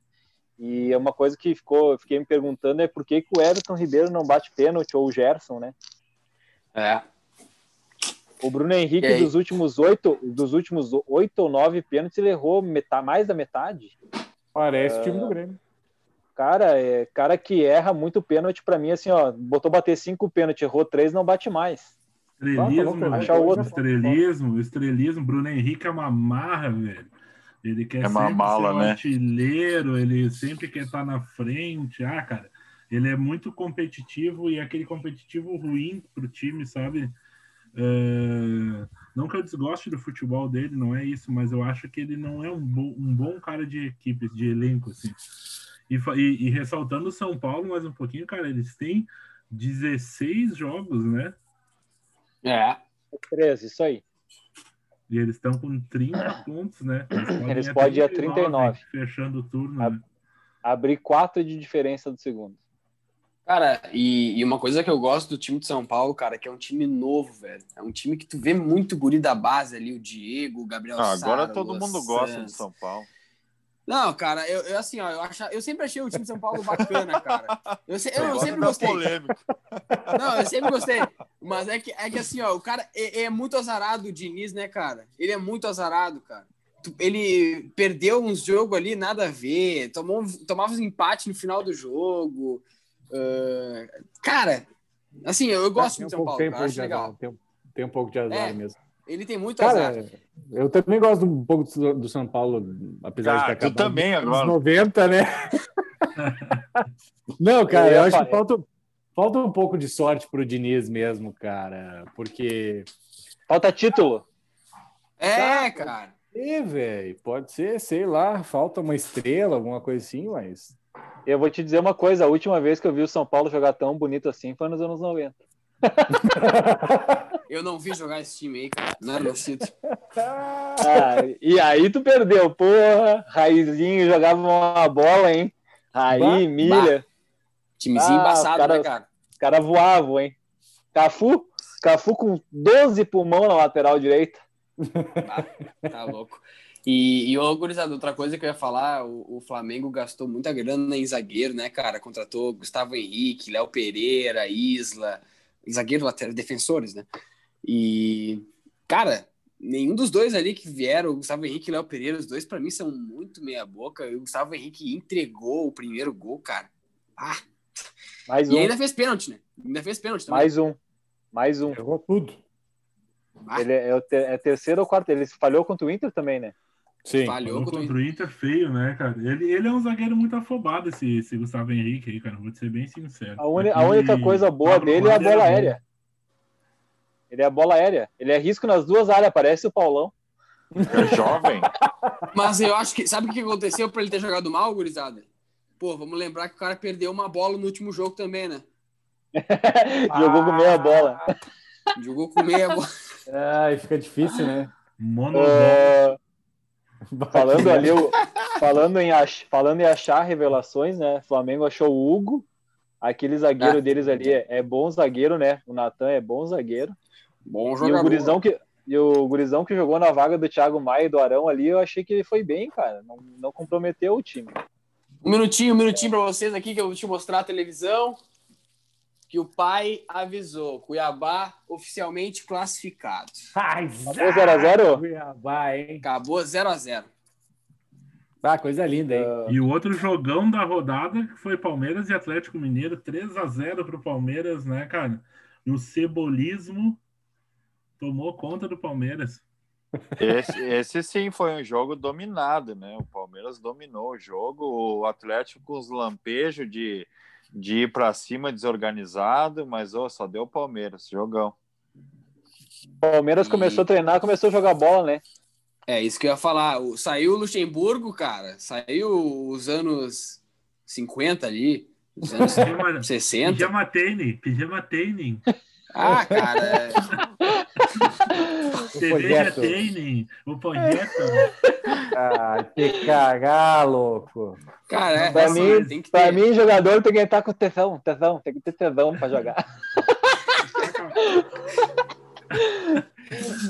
E é uma coisa que ficou, eu fiquei me perguntando é por que, que o Everton Ribeiro não bate pênalti ou o Gerson, né? É. O Bruno Henrique, dos últimos oito, dos últimos oito ou nove pênaltis, ele errou metade, mais da metade. Parece o time do Grêmio. Cara, é cara que erra muito pênalti pra mim, assim, ó, botou bater cinco pênaltis, errou três, não bate mais. Estrelismo, Tá, tá Achar o outro. estrelismo, estrelismo. Bruno Henrique é uma marra, velho. Ele quer É uma sempre mala, ser um né? artilheiro, ele sempre quer estar na frente. Ah, cara, ele é muito competitivo e é aquele competitivo ruim pro time, sabe? É, Não que eu desgoste do futebol dele, não é isso, mas eu acho que ele não é um, bo- um bom cara de equipe, de elenco, assim. E, e- e ressaltando o São Paulo mais um pouquinho, cara, eles têm 16 jogos, né? É. Três, isso aí. E eles estão com 30 pontos, né? Eles podem ir a 39. Fechando o turno. A- né? Abrir quatro de diferença do segundo. Cara, e, e uma coisa que eu gosto do time de São Paulo, cara, que é um time novo, velho. É um time que tu vê muito guri da base ali, o Diego, o Gabriel Ah, agora Sara, o todo mundo gosta de. São Paulo. Não, cara, eu, eu, assim, ó, eu, acha, eu sempre achei o time de São Paulo bacana, cara. Eu, se- eu, eu sempre gostei. Não, eu sempre gostei. Mas é que, é que assim, ó, o cara é, é muito azarado, o Diniz, né, cara? Ele é muito azarado, cara. Ele perdeu uns jogos ali, nada a ver. Tomou, tomava uns empates no final do jogo. Ah, cara, assim, eu, eu gosto Tem de um São pouco- Paulo, tem um pouco de azar, tem, tem um pouco de azar É. mesmo. Ele tem muito azar. Cara, eu também gosto um pouco do, do São Paulo, apesar Cara, de ter tu também nos agora. 90, né? Não, cara, Eu eu, acho que falta, falta um pouco de sorte pro Diniz mesmo, cara. Porque. Falta título. É, cara. É, velho, pode ser, sei lá, falta uma estrela, alguma coisa assim, mas. Eu vou te dizer uma coisa, a última vez que eu vi o São Paulo jogar tão bonito assim foi nos anos 90. Eu não vi jogar esse time aí, cara. Não era nascido. Ah, e aí tu perdeu, porra. Raizinho jogava uma bola, hein? Raí, bah, milha. Bah. Timezinho ah, embaçado, cara, né, cara? Os caras voavam, hein? Cafu, Cafu com 12 pulmão na lateral direita. Ah, tá louco. E, e gurizada, outra coisa que eu ia falar, o, o, Flamengo gastou muita grana em zagueiro, né, cara? Contratou Gustavo Henrique, Léo Pereira, Isla, zagueiro lateral, defensores, né? E, cara, nenhum dos dois ali que vieram, o Gustavo Henrique e Léo Pereira, os dois para mim são muito meia boca. E o Gustavo Henrique entregou o primeiro gol, cara. Ah! Mais um. E ainda fez pênalti, né? Ainda fez pênalti também. Mais um. Mais um. Jogou tudo. Ah. Ele é, é, terceiro ou quarto. Ele falhou contra o Inter também, né? Sim. Falhou contra, contra o Inter feio, né, cara? Ele, ele é um zagueiro muito afobado, esse, esse Gustavo Henrique aí, cara. Vou ser bem sincero. A, uni, a única coisa boa dele é a bola aérea. Ele é a bola aérea. Ele é risco nas duas áreas, parece o Paulão. É jovem. Mas eu acho que. Sabe o que aconteceu para ele ter jogado mal, gurizada? Pô, vamos lembrar que o cara perdeu uma bola no último jogo também, né? Jogou ah, com meia bola. Jogou com meia bola. Ai, fica difícil, né? Monobol. Uh, falando ali, falando em, ach, falando em achar revelações, né? Flamengo achou o Hugo. Aquele zagueiro ah, deles ali é, é, bom zagueiro, né? O Natan é bom zagueiro. Bom jogador. E o gurizão que, e o gurizão que jogou na vaga do Thiago Maia e do Arão ali, eu achei que ele foi bem, cara. Não, não comprometeu o time. Um minutinho, um minutinho para vocês aqui que eu vou te mostrar a televisão. Que o pai avisou. Cuiabá oficialmente classificado. Ai, Acabou 0x0? Cuiabá, hein? Acabou 0x0. Ah, coisa linda, hein? E o outro jogão da rodada que foi Palmeiras e Atlético Mineiro, 3 a 0 pro Palmeiras, né, cara? E o cebolismo tomou conta do Palmeiras. Esse, esse, sim foi um jogo dominado, né? O Palmeiras dominou o jogo, o Atlético com os lampejos de, de ir para cima desorganizado, mas oh, só deu o Palmeiras, jogão. O Palmeiras e... começou a treinar, começou a jogar bola, né? É isso que eu ia falar. Saiu o Luxemburgo, cara, saiu os anos 50 ali, os anos 60. Pijama Tênis, Pijama Tênis. Ah, cara. É... Cerveja Tênis, o projeto. Ah, que cagar, louco. Cara, é, pra, mim, tem que pra mim, jogador tem que entrar com tesão, tesão, tem que ter tesão pra jogar.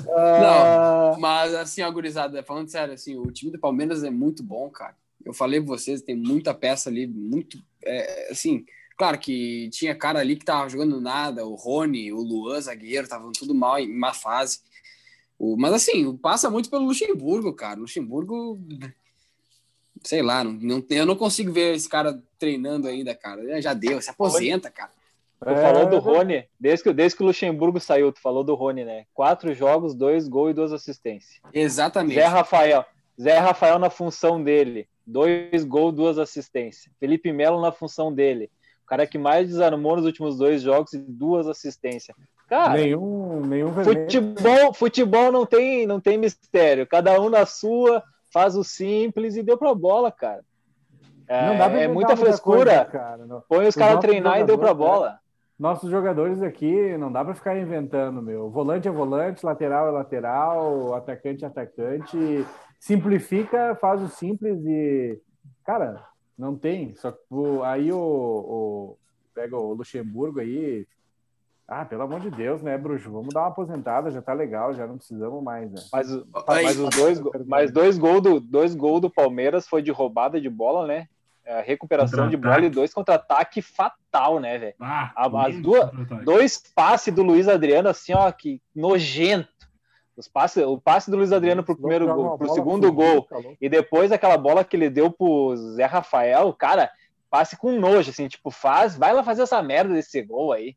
Não, mas assim, ó, gurizada, falando sério, assim, o time do Palmeiras é muito bom, cara. Eu falei pra vocês, tem muita peça ali, muito, é, assim, claro que tinha cara ali que tava jogando nada, o Rony, o Luan, zagueiro, estavam tudo mal, em má fase. O, mas assim, passa muito pelo Luxemburgo, cara. Luxemburgo, sei lá, não, não, eu não consigo ver esse cara treinando ainda, cara. Já deu, se aposenta, cara. Tu é... falou do Rony, desde que, desde que o Luxemburgo saiu, tu falou do Rony, né? Quatro jogos, dois gols e duas assistências. Exatamente. Zé Rafael, Zé Rafael na função dele, dois gols, duas assistências. Felipe Melo na função dele, o cara que mais desarmou nos últimos dois jogos e duas assistências. Cara, nenhum, nenhum futebol, futebol não tem, não tem mistério. Cada um na sua, faz o simples e deu pra bola, cara. É, é muita frescura. Coisa, cara. Põe os, os caras treinar e deu pra bola nossos jogadores aqui não dá para ficar inventando, meu. Volante é volante, lateral é lateral, atacante é atacante. Simplifica, faz o simples e. Cara, não tem. Só que aí o, o. Pega o Luxemburgo aí. Ah, pelo amor de Deus, né, Bruxo? Vamos dar uma aposentada, já tá legal, já não precisamos mais, né? Mas, mas os dois, mas dois gols do, dois gol do Palmeiras foi de roubada de bola, né? É, recuperação de bola e dois contra-ataque fatal, né, velho? Ah, As duas, dois passes do Luiz Adriano, assim, ó, que nojento. Os passe, o passe do Luiz Adriano pro primeiro gol, pro segundo gol, e depois aquela bola que ele deu pro Zé Rafael, cara, passe com nojo, assim, tipo, faz, vai lá fazer essa merda desse gol aí.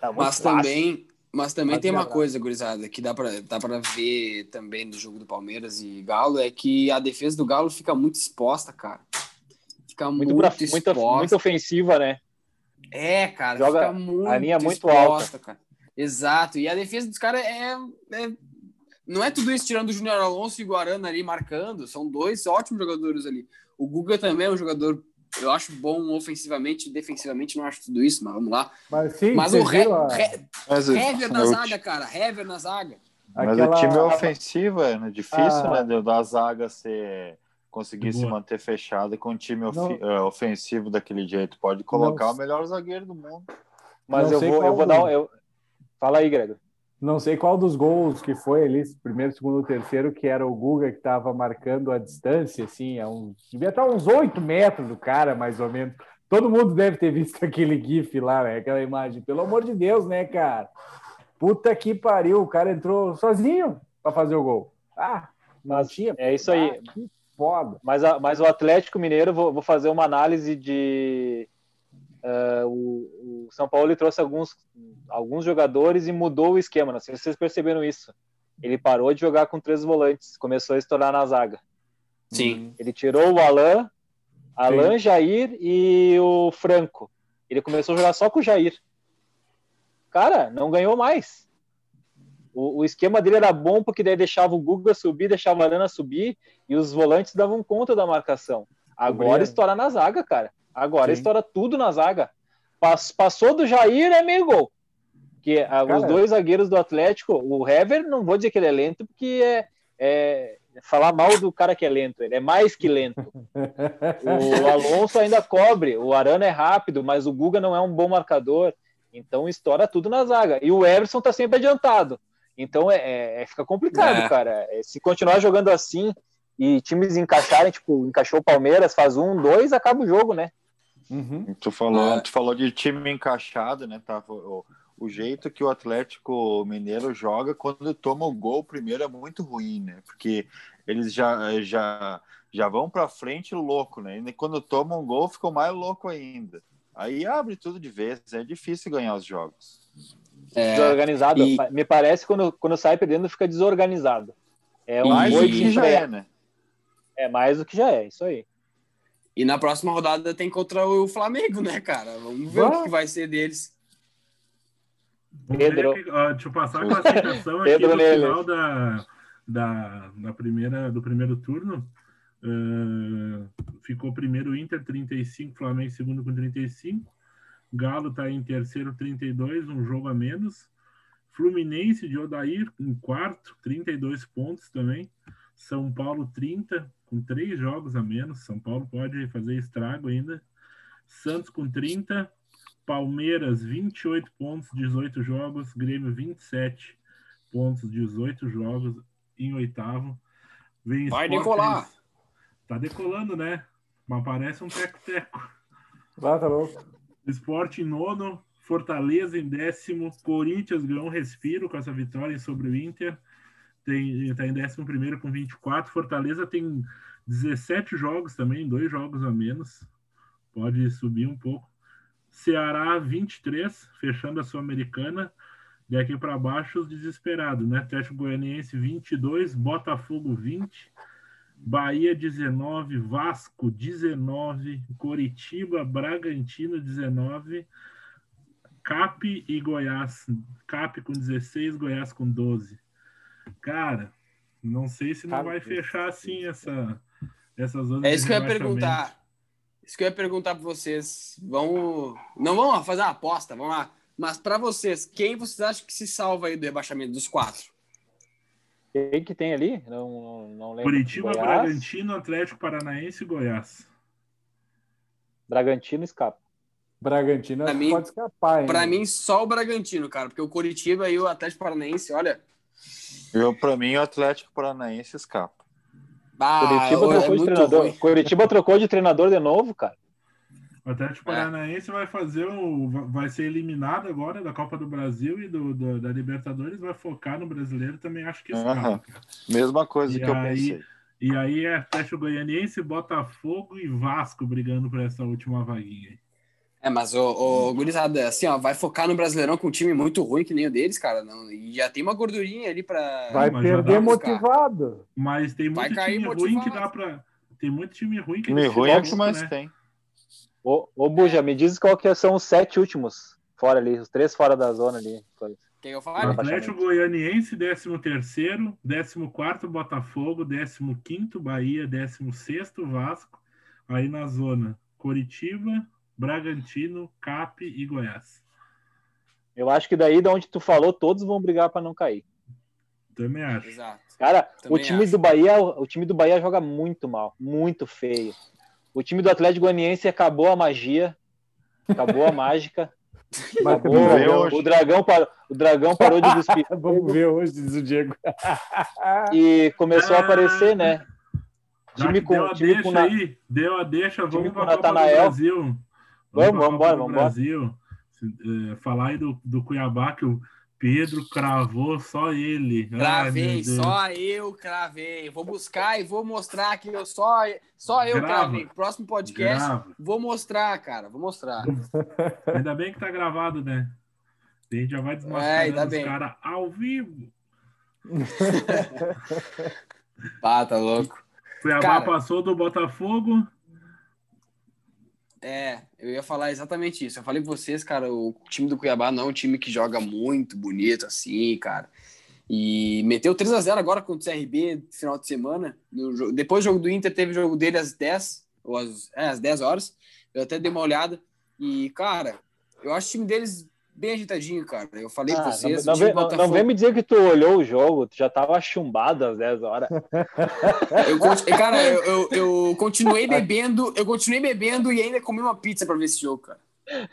Tá mas fácil. também, mas também mas tem uma coisa, gurizada, que dá pra, dá pra ver também do jogo do Palmeiras e Galo, é que a defesa do Galo fica muito exposta, cara fica muito, muito, pra, muito, muito ofensiva, né? É, cara, Joga fica muito a linha muito alta. Cara. Exato. E a defesa dos caras é, é, não é tudo isso tirando o Júnior Alonso e o Guarana ali marcando, são dois ótimos jogadores ali. O Guga também é um jogador Eu acho bom ofensivamente, defensivamente não acho tudo isso, mas vamos lá. Mas, sim, mas o Re, a... Mas, Hever na zaga, cara. Hever na zaga. Mas Aquela... o time é ofensivo, é né? difícil, ah. né? Da zaga ser conseguir Boa. se manter fechado com um time of... uh, ofensivo daquele jeito. Pode colocar não. o melhor zagueiro do mundo. Mas eu vou, eu vou dar. Eu... Fala aí, Grego. Não sei qual dos gols que foi ali, primeiro, segundo, terceiro, que era o Guga que estava marcando a distância, assim, a uns, devia estar uns oito metros do cara, mais ou menos. Todo mundo deve ter visto aquele GIF lá, né? aquela imagem. Pelo amor de Deus, né, cara? Puta que pariu, o cara entrou sozinho para fazer o gol. Ah, não tinha. É isso aí. Ah, que foda. Mas, a, mas o Atlético Mineiro, vou, vou fazer uma análise de. Uh, o, o, São Paulo trouxe alguns, alguns jogadores e mudou o esquema. Não sei se vocês perceberam isso. Ele parou de jogar com três volantes, começou a estourar na zaga. Sim. Ele tirou o Alain, Alain, Sim. Jair e o Franco. Ele começou a jogar só com o Jair. Cara, não ganhou mais. O, o, esquema dele era bom porque daí deixava o Guga subir, deixava a Arana subir e os volantes davam conta da marcação. Agora estoura na zaga, cara. Agora Sim. estoura tudo na zaga. Pass, passou do Jair é meio gol. Que ah, os dois zagueiros do Atlético, o Hever, não vou dizer que ele é lento, porque é, é falar mal do cara que é lento, ele é mais que lento. o Alonso ainda cobre, o Arana é rápido, mas o Guga não é um bom marcador. Então estoura tudo na zaga. E o Everson tá sempre adiantado. Então é, é, é fica complicado, é. cara. É, se continuar jogando assim e times encaixarem, tipo, encaixou o Palmeiras, faz um, dois, acaba o jogo, né? Uhum. Tu, falou, é. tu falou de time encaixado, né? Tá, o, o, jeito que o Atlético Mineiro joga quando toma o gol primeiro é muito ruim, né? Porque eles já, já, já vão para frente louco, né? E quando tomam um gol, ficam mais louco ainda. Aí abre tudo de vez, é difícil ganhar os jogos. É, desorganizado. E... Me parece quando, quando sai perdendo fica desorganizado. É um mais do que já é, né? É mais do que já é, isso aí. E na próxima rodada tem contra o Flamengo, né, cara? Vamos ver o que vai ser deles. Pedro. Ó, deixa eu passar a classificação aqui no final da, da, da, primeira, do primeiro turno. Uh, ficou primeiro Inter, 35, Flamengo segundo com 35. Galo está em terceiro, 32, um jogo a menos. Fluminense de Odair em quarto, 32 pontos também. São Paulo 30, com três jogos a menos. São Paulo pode fazer estrago ainda. Santos com 30. Palmeiras 28 pontos, 18 jogos. Grêmio 27 pontos, 18 jogos em oitavo. Vem Vai decolar! Tá decolando, né? Mas parece um teco-teco. Vai, tá louco. Esporte em nono, Fortaleza em décimo, Corinthians ganhou um respiro com essa vitória sobre o Inter, está em décimo primeiro com 24, Fortaleza tem 17 jogos também, dois jogos a menos, pode subir um pouco. Ceará 23, fechando a Sul-Americana, daqui para baixo os desesperados, né? Atlético Goianiense 22, Botafogo 20, Bahia 19, Vasco 19, Coritiba, Bragantino 19, Cap e Goiás. Cap com 16, Goiás com 12. Cara, não sei se não vai fechar assim essa, essas zonas. É isso que eu ia perguntar. Isso que eu ia perguntar para vocês. Vamos. Não vamos fazer uma aposta, vamos lá. Mas para vocês, quem vocês acham que se salva aí do rebaixamento dos quatro? Quem que tem ali? Não, não lembro. Curitiba, Goiás. Bragantino, Atlético Paranaense e Goiás. Bragantino escapa. Bragantino pra mim, pode escapar, hein? Pra mim, só o Bragantino, cara. Porque o Curitiba e o Atlético Paranaense, olha. Eu, pra mim, o Atlético Paranaense escapa. Ah, Curitiba, trocou é de treinador. Curitiba trocou de treinador de novo, cara. O Atlético é. Paranaense vai fazer o. vai ser eliminado agora da Copa do Brasil e do, do da Libertadores, vai focar no brasileiro, também acho que uhum. Mesma coisa e que aí, eu pensei. E aí é Atlético Goianiense, Botafogo e Vasco brigando por essa última vaguinha. É, mas o, o Gurizada, assim, ó, vai focar no Brasileirão com um time muito ruim que nem o deles, cara. Não, e já tem uma gordurinha ali para Vai perder motivado. Mas tem muito time motivado. ruim que dá para Tem muito time ruim que time ruim é que mais né? tem. Ô, ô Buja, me diz qual que são os sete últimos fora ali, os três fora da zona ali. Quem eu falo? Atlético Goianiense, 13 terceiro, 14 Botafogo, 15 Bahia, 16 Vasco. Aí na zona, Coritiba, Bragantino, Cap e Goiás. Eu acho que daí, de onde tu falou, todos vão brigar para não cair. Também acho. Exato. Cara, Também o time acho. do Bahia, o time do Bahia joga muito mal, muito feio. O time do Atlético Goianiense acabou a magia, acabou a mágica. Acabou, vamos ver o, hoje. dragão parou, o dragão parou de cuspir Vamos ver hoje, diz o Diego. e começou a aparecer, né? Já Time com, deu a time deixa com na- aí, deu a deixa, vamos para Copa do. Brasil. Vamos, vamos embora, vamos embora. Brasil. Eh, falar aí do, do Cuiabá, que o Pedro cravou só ele. Ai, Cravei, Deus. só eu cravei. Vou buscar e vou mostrar que eu só, só eu Grava. cravei. Próximo podcast, Grava. vou mostrar, cara. Vou mostrar. Ainda bem que tá gravado, né? A gente já vai É, desmascarando ainda os bem. caras ao vivo. Ah, tá louco. Cuiabá Cara. passou do Botafogo. É, eu ia falar exatamente isso. Eu falei pra vocês, cara, o time do Cuiabá não é um time que joga muito bonito assim, cara. E meteu 3 a 0 agora contra o CRB no final de semana. No Depois do jogo do Inter, teve o jogo dele às 10, ou às, é, às 10 horas. Eu até dei uma olhada. E, cara, eu acho o time deles bem agitadinho, cara. Eu falei Ah, pra vocês. não, não, não, não vem me dizer que tu olhou o jogo, tu já tava chumbado às 10 horas. Eu, cara, eu, eu, eu continuei bebendo, eu continuei bebendo e ainda comi uma pizza pra ver esse jogo, cara.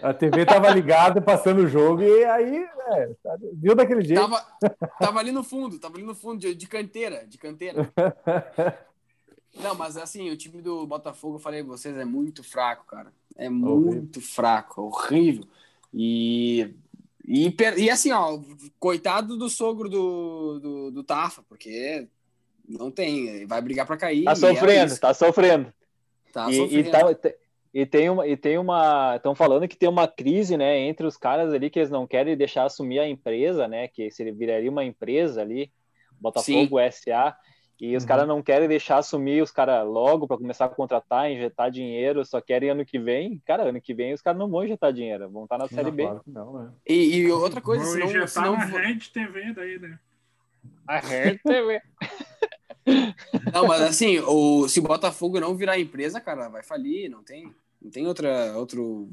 A TV tava ligada, passando o jogo, e aí, é, tá- viu daquele jeito. Tava, tava ali no fundo, tava ali no fundo, de, de canteira, de canteira. Não, mas assim, o time do Botafogo, eu falei pra vocês, é muito fraco, cara. É muito fraco, horrível. E, e, e assim, ó, coitado do sogro do, do, do Tafa, porque não tem, vai brigar pra cair. Tá e era sofrendo, tá sofrendo. Tá e, e, sofrendo. tá- te- e tem uma e tem uma estão falando que tem uma crise né entre os caras ali que eles não querem deixar assumir a empresa né que se viraria uma empresa ali Botafogo SA e os Uhum. caras não querem deixar assumir os caras logo para começar a contratar injetar dinheiro só querem ano que vem cara ano que vem os caras não vão injetar dinheiro vão estar na série B Claro que Não, né? E, e outra coisa, Vão se não, injetar se não na Rede TV daí, né? a Rede TV Não, mas assim, o, se o Botafogo não virar empresa, cara, vai falir, não tem, não tem outra, outro,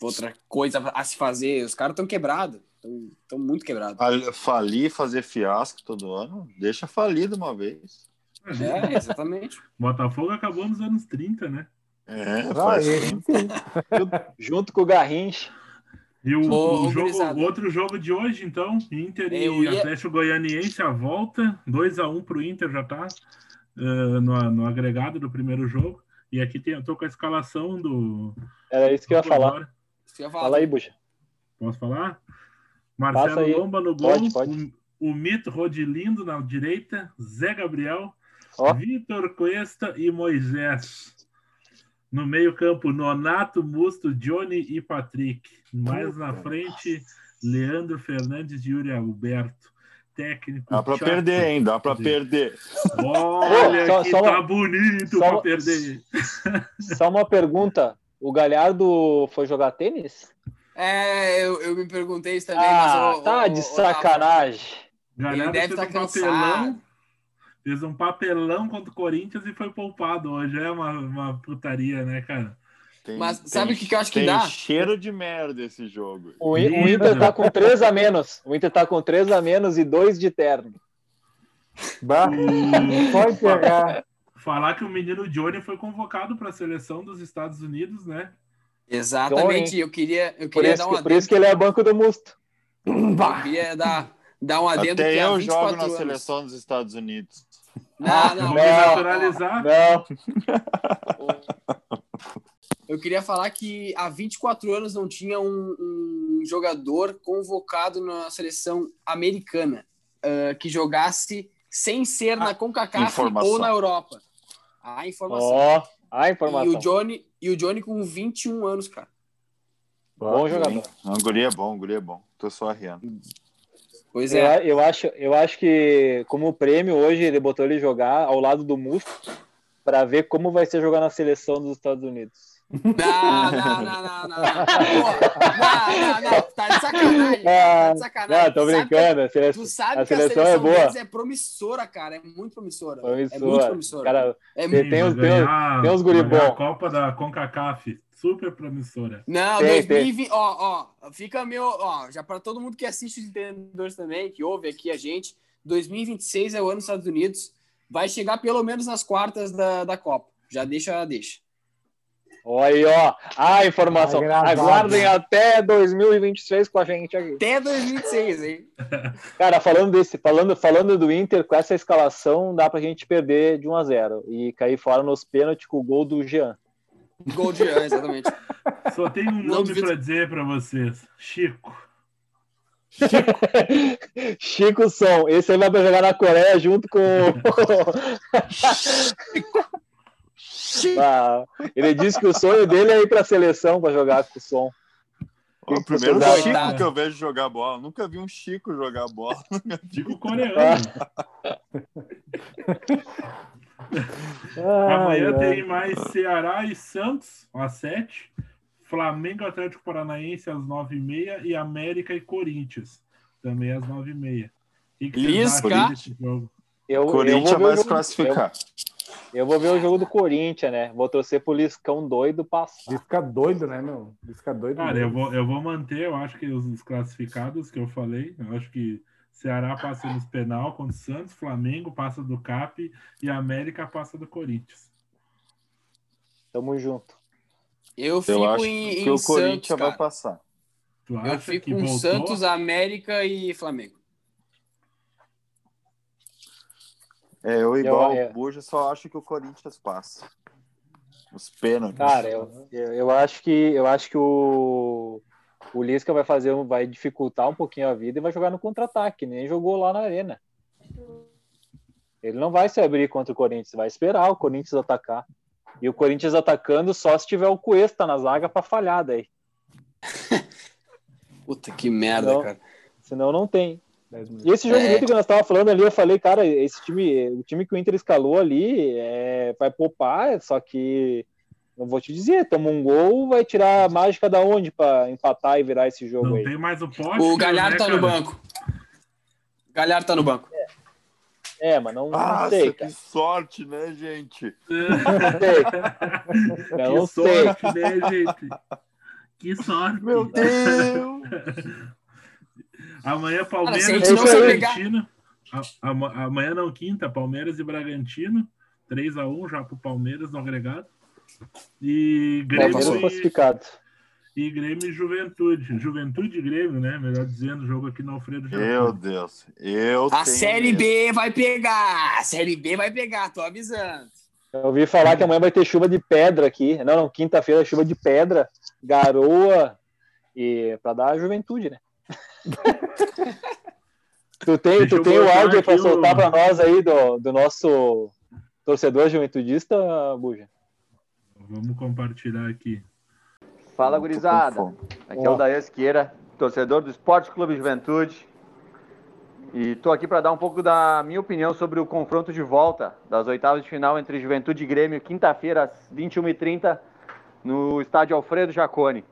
outra coisa a se fazer. Os caras estão quebrados, estão muito quebrados. Fal- Falir, fazer fiasco todo ano, deixa falir de uma vez. É, exatamente. Botafogo acabou nos anos 30, né? É, Ah, faz sim. junto com o Garrincha E o, Ô, o jogo- o outro jogo de hoje, então, Inter Eu e ia- Atlético Goianiense a volta, 2x1 pro Inter já tá eh, no, no agregado do primeiro jogo. E aqui tem, eu tô com a escalação do. era isso que eu ia falar agora. Isso que eu ia falar. fala aí Buxa Posso falar? Marcelo. Lomba no gol, Pode, pode. o, o Mito Rodilindo na direita, Zé Gabriel, Ó. Vitor Cuesta e Moisés. No meio-campo, Nonato, Musto, Johnny e Patrick. Mais na frente, Leandro Fernandes e Yuri Alberto. Técnico. Dá pra chato. perder, hein? Dá pra perder. Olha Só- que só tá uma- bonito uma- perder. só uma pergunta o Galhardo foi jogar tênis É, eu, eu me perguntei isso também, ah mas tá o- de o- sacanagem Galera deve fez tá cansado. Fez um papelão contra o Corinthians e foi poupado hoje. É uma, uma putaria, né, cara? Tem- Mas sabe o que que eu acho que tem dá? cheiro de merda esse jogo. O, I- o. Inter tá com três a menos. O Inter tá com três a menos e dois de terno. Bah, pode pegar. Falar que o menino Johnny foi convocado para a seleção dos Estados Unidos, né? Exatamente, eu queria, eu Por queria isso, dar um que, por isso que ele é banco do Musto. Eu queria dar, dar um adendo Até eu 24 jogo na anos. seleção dos Estados Unidos. Não, não, Vamos não. naturalizar. Não, Eu queria falar que há 24 anos não tinha um, um jogador convocado na seleção americana ah, que jogasse sem ser na CONCACAF informação. ou na Europa. A informação. ó, a e, informação. o Johnny, e o Johnny com 21 anos, cara. Bom jogador. Não, o guri é bom, o guri é bom. Tô só arriando. Pois Eu, é. eu, acho, eu acho que, como prêmio, hoje ele botou ele jogar ao lado do Musto para ver como vai ser jogar na seleção dos Estados Unidos. Não, não, não, não, não. não, não, não. Tá de sacanagem. Tá de sacanagem. Não, tô brincando. A seleção, tu sabe a que a seleção é boa. é promissora, cara. É muito promissora. Promissora. É muito promissora. Cara, é tem- muito... tem uns- tem uns- bom. A Copa da CONCACAF, super promissora. Não, Tem, 2020, ó, ó, fica meu, ó, já para todo mundo que assiste os entendedores também, que ouve aqui a gente, 2026 é o ano dos Estados Unidos, vai chegar pelo menos nas quartas da, da Copa. Já deixa, deixa. Olha aí, ó. A informação. Tá. Aguardem até 2026 com a gente aqui. Até 2026, hein? Cara, falando desse, falando, falando do Inter, com essa escalação, dá pra gente perder de 1 a 0 e cair fora nos pênaltis com o gol do Jean. Gol de Jean, exatamente. Só tem um nome duvido. pra dizer pra vocês: Chico. Chico Som, esse aí vai pra jogar na Coreia junto com. Ah, ele disse que o sonho dele é ir pra seleção pra jogar com o Som. O primeiro Coitado. Chico que eu vejo jogar bola. Nunca vi um Chico jogar bola. Chico coreano. Ai, Amanhã ai. tem mais Ceará e Santos, às 7. Flamengo Atlético Paranaense às 9h30 e América e Corinthians, também às 9h30. O que que vocês Lisca. Eu, eu Corinthians vou ver vai o se jogo- classificar. Eu, eu vou ver o jogo do Corinthians, né? Vou torcer pro Liscão doido passar. Fica doido, né, meu? Fica doido. Cara, mesmo. eu vou, eu vou manter, eu acho que os classificados que eu falei, eu acho que Ceará passa nos penal contra o Santos, Flamengo passa do CAP e América passa do Corinthians. Tamo junto. Eu fico Eu acho em, que em o Santos, Corinthians vai passar. Tu Eu acha fico que com voltou? Santos, América e Flamengo. É, eu igual Eu- é. o Buja, só acho que o Corinthians passa. Os pênaltis. Cara, eu, eu, eu acho que eu acho que o, o Lisca vai fazer, um- vai dificultar um pouquinho a vida e vai jogar no contra-ataque, nem jogou lá na arena. Ele não vai se abrir contra o Corinthians, vai esperar o Corinthians atacar. E o Corinthians atacando só se tiver o Cuesta na zaga para falhar daí. Puta que merda, Não. cara. Senão não tem. E esse jogo É. do Inter que nós tava falando ali, eu falei, cara, esse time, o time que o Inter escalou ali é, vai poupar, só que não vou te dizer, toma um gol, vai tirar a mágica da onde para empatar e virar esse jogo Não aí. tem mais o pote. O Galhardo tá no cara? banco. Galhardo tá no banco. É, mas não, não Nossa, sei, que cara. sorte, né, gente? Não sei. Eu não que sei. sorte, né, gente? Que sorte. Meu Deus! Amanhã Cara, Palmeiras gente e não Bragantino. Amanhã não, quinta, Palmeiras e Bragantino. 3x1 já pro Palmeiras no agregado. E Grêmio, Palmeiras e, classificado. e Grêmio e Juventude. Juventude e Grêmio, né? Melhor dizendo, jogo aqui no Alfredo Meu Jaconi. Deus. Eu A Série medo. B vai pegar. A Série B vai pegar, tô avisando. Eu ouvi falar que amanhã vai ter chuva de pedra aqui. Não, não, quinta-feira chuva de pedra, garoa e para dar a juventude, né? tu tem, Deixa tu tem o áudio para soltar o- para nós aí do, do nosso torcedor juventudista, Buja? Vamos compartilhar aqui. Fala, gurizada. Aqui é o. Daí Esqueira, torcedor do Esporte Clube Juventude. E tô aqui para dar um pouco da minha opinião sobre o confronto de volta das oitavas de final entre Juventude e Grêmio, quinta-feira, às 21h30, no estádio Alfredo Jaconi.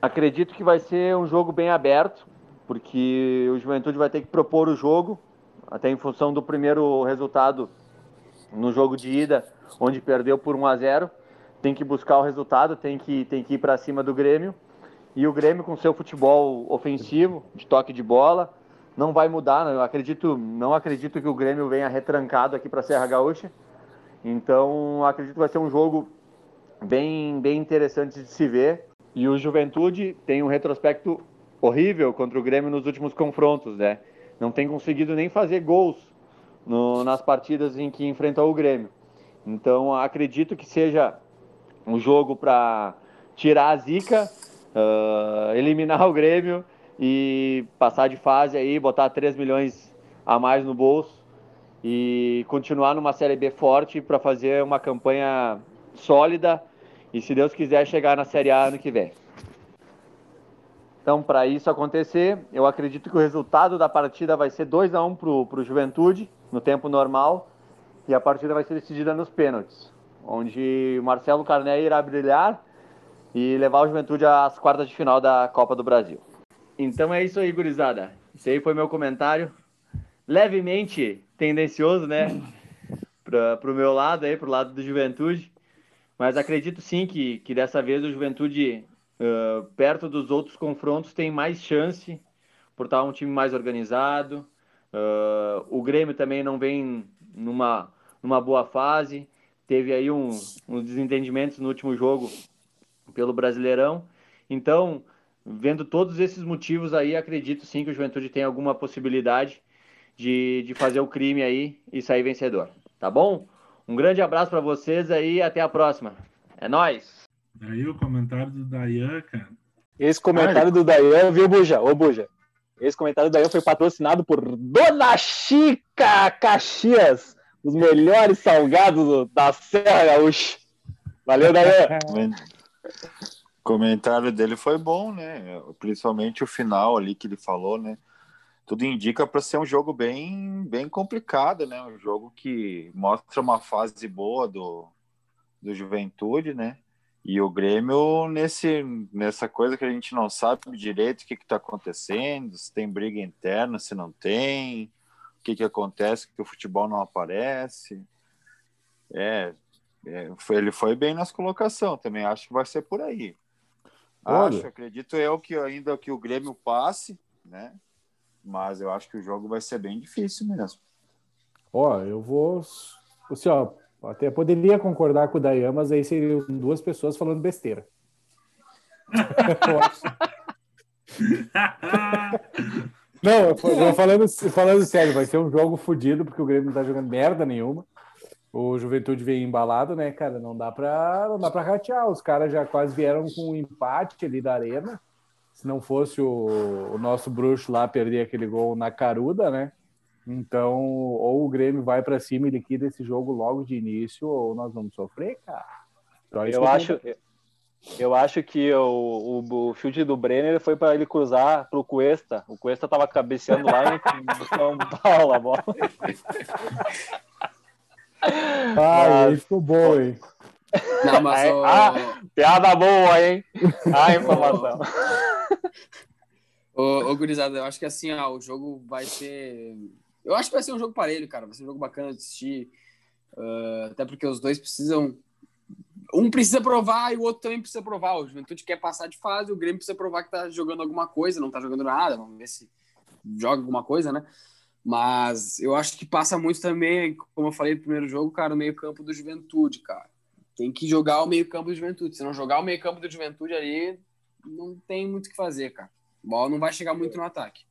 Acredito que vai ser um jogo bem aberto, porque o Juventude vai ter que propor o jogo, até em função do primeiro resultado no jogo de ida, onde perdeu por 1 a 0 tem que buscar o resultado, tem que, tem que ir para cima do Grêmio. E o Grêmio, com seu futebol ofensivo, de toque de bola, não vai mudar. né? Eu acredito, não acredito que o Grêmio venha retrancado aqui para a Serra Gaúcha. Então, acredito que vai ser um jogo bem, bem interessante de se ver. E o Juventude tem um retrospecto horrível contra o Grêmio nos últimos confrontos, né? Não tem conseguido nem fazer gols no- nas partidas em que enfrentou o Grêmio. Então, acredito que seja um jogo para tirar a zica, ah, eliminar o Grêmio e passar de fase aí, botar 3 milhões a mais no bolso e continuar numa Série B forte para fazer uma campanha sólida e, se Deus quiser, chegar na Série A ano que vem. Então, para isso acontecer, eu acredito que o resultado da partida vai ser 2 a 1 para o Juventude, no tempo normal, e a partida vai ser decidida nos pênaltis onde o Marcelo Carné irá brilhar e levar o Juventude às quartas de final da Copa do Brasil. Então é isso aí, gurizada. Esse aí foi meu comentário. Levemente tendencioso, né? Para o meu lado aí, para o lado do Juventude. Mas acredito sim que, que dessa vez o Juventude, uh, perto dos outros confrontos, tem mais chance por estar um time mais organizado. Uh, o Grêmio também não vem numa, numa boa fase. Teve aí um, uns desentendimentos no último jogo pelo Brasileirão. Então, vendo todos esses motivos aí, acredito sim que o Juventude tem alguma possibilidade de, de fazer o crime aí e sair vencedor. Tá bom? Um grande abraço para vocês aí e até a próxima. É nós. Aí o comentário do Dayan, cara. Esse comentário Ai. do Dayan, viu, Buja? Ô, Buja. Esse comentário do Dayan foi patrocinado por Dona Chica Caxias, os melhores salgados da Serra Gaúcha. Valeu, Dayan. O comentário dele foi bom, né? Principalmente o final ali que ele falou, né? Tudo indica para ser um jogo bem, bem complicado, né? Um jogo que mostra uma fase boa do, do Juventude, né? E o Grêmio nesse, nessa coisa que a gente não sabe direito o que está acontecendo, se tem briga interna, se não tem, que, que acontece que o futebol não aparece. É, é, foi, ele foi bem nas colocações, também acho que vai ser por aí. Olha. Acho, acredito eu que ainda que o Grêmio passe, né? Mas eu acho que o jogo vai ser bem difícil mesmo. Ó, eu vou. Assim, ó, até poderia concordar com o Dayan, mas aí seriam duas pessoas falando besteira. não, eu falando, falando sério, vai ser um jogo fodido, porque o Grêmio não tá jogando merda nenhuma. O Juventude vem embalado, né, cara? Não dá pra, não dá pra ratear. Os caras já quase vieram com um empate ali da arena. Se não fosse o, o nosso bruxo lá perder aquele gol na caruda, né? Então, ou o Grêmio vai para cima e liquida esse jogo logo de início, ou nós vamos sofrer, cara. Então, eu, acho, eu acho que o, o, o chute do Brenner foi para ele cruzar para o Cuesta. O Cuesta estava cabeceando lá em São Paulo a bola. Ah, mas... ficou bom, hein? Não, mas o... ah, piada boa, hein? A informação. Ô, ô, gurizada, eu acho que assim, ó, o jogo vai ser. Eu acho que vai ser um jogo parelho, cara. Vai ser um jogo bacana de assistir. Uh, até porque os dois precisam. Um precisa provar e o outro também precisa provar. O Juventude quer passar de fase, o Grêmio precisa provar que tá jogando alguma coisa, não tá jogando nada. Vamos ver se joga alguma coisa, né? Mas eu acho que passa muito também, como eu falei no primeiro jogo, cara, o meio-campo do Juventude, cara. Tem que jogar o meio-campo do Juventude. Se não jogar o meio-campo do Juventude ali, não tem muito o que fazer, cara. A bola não vai chegar muito no ataque.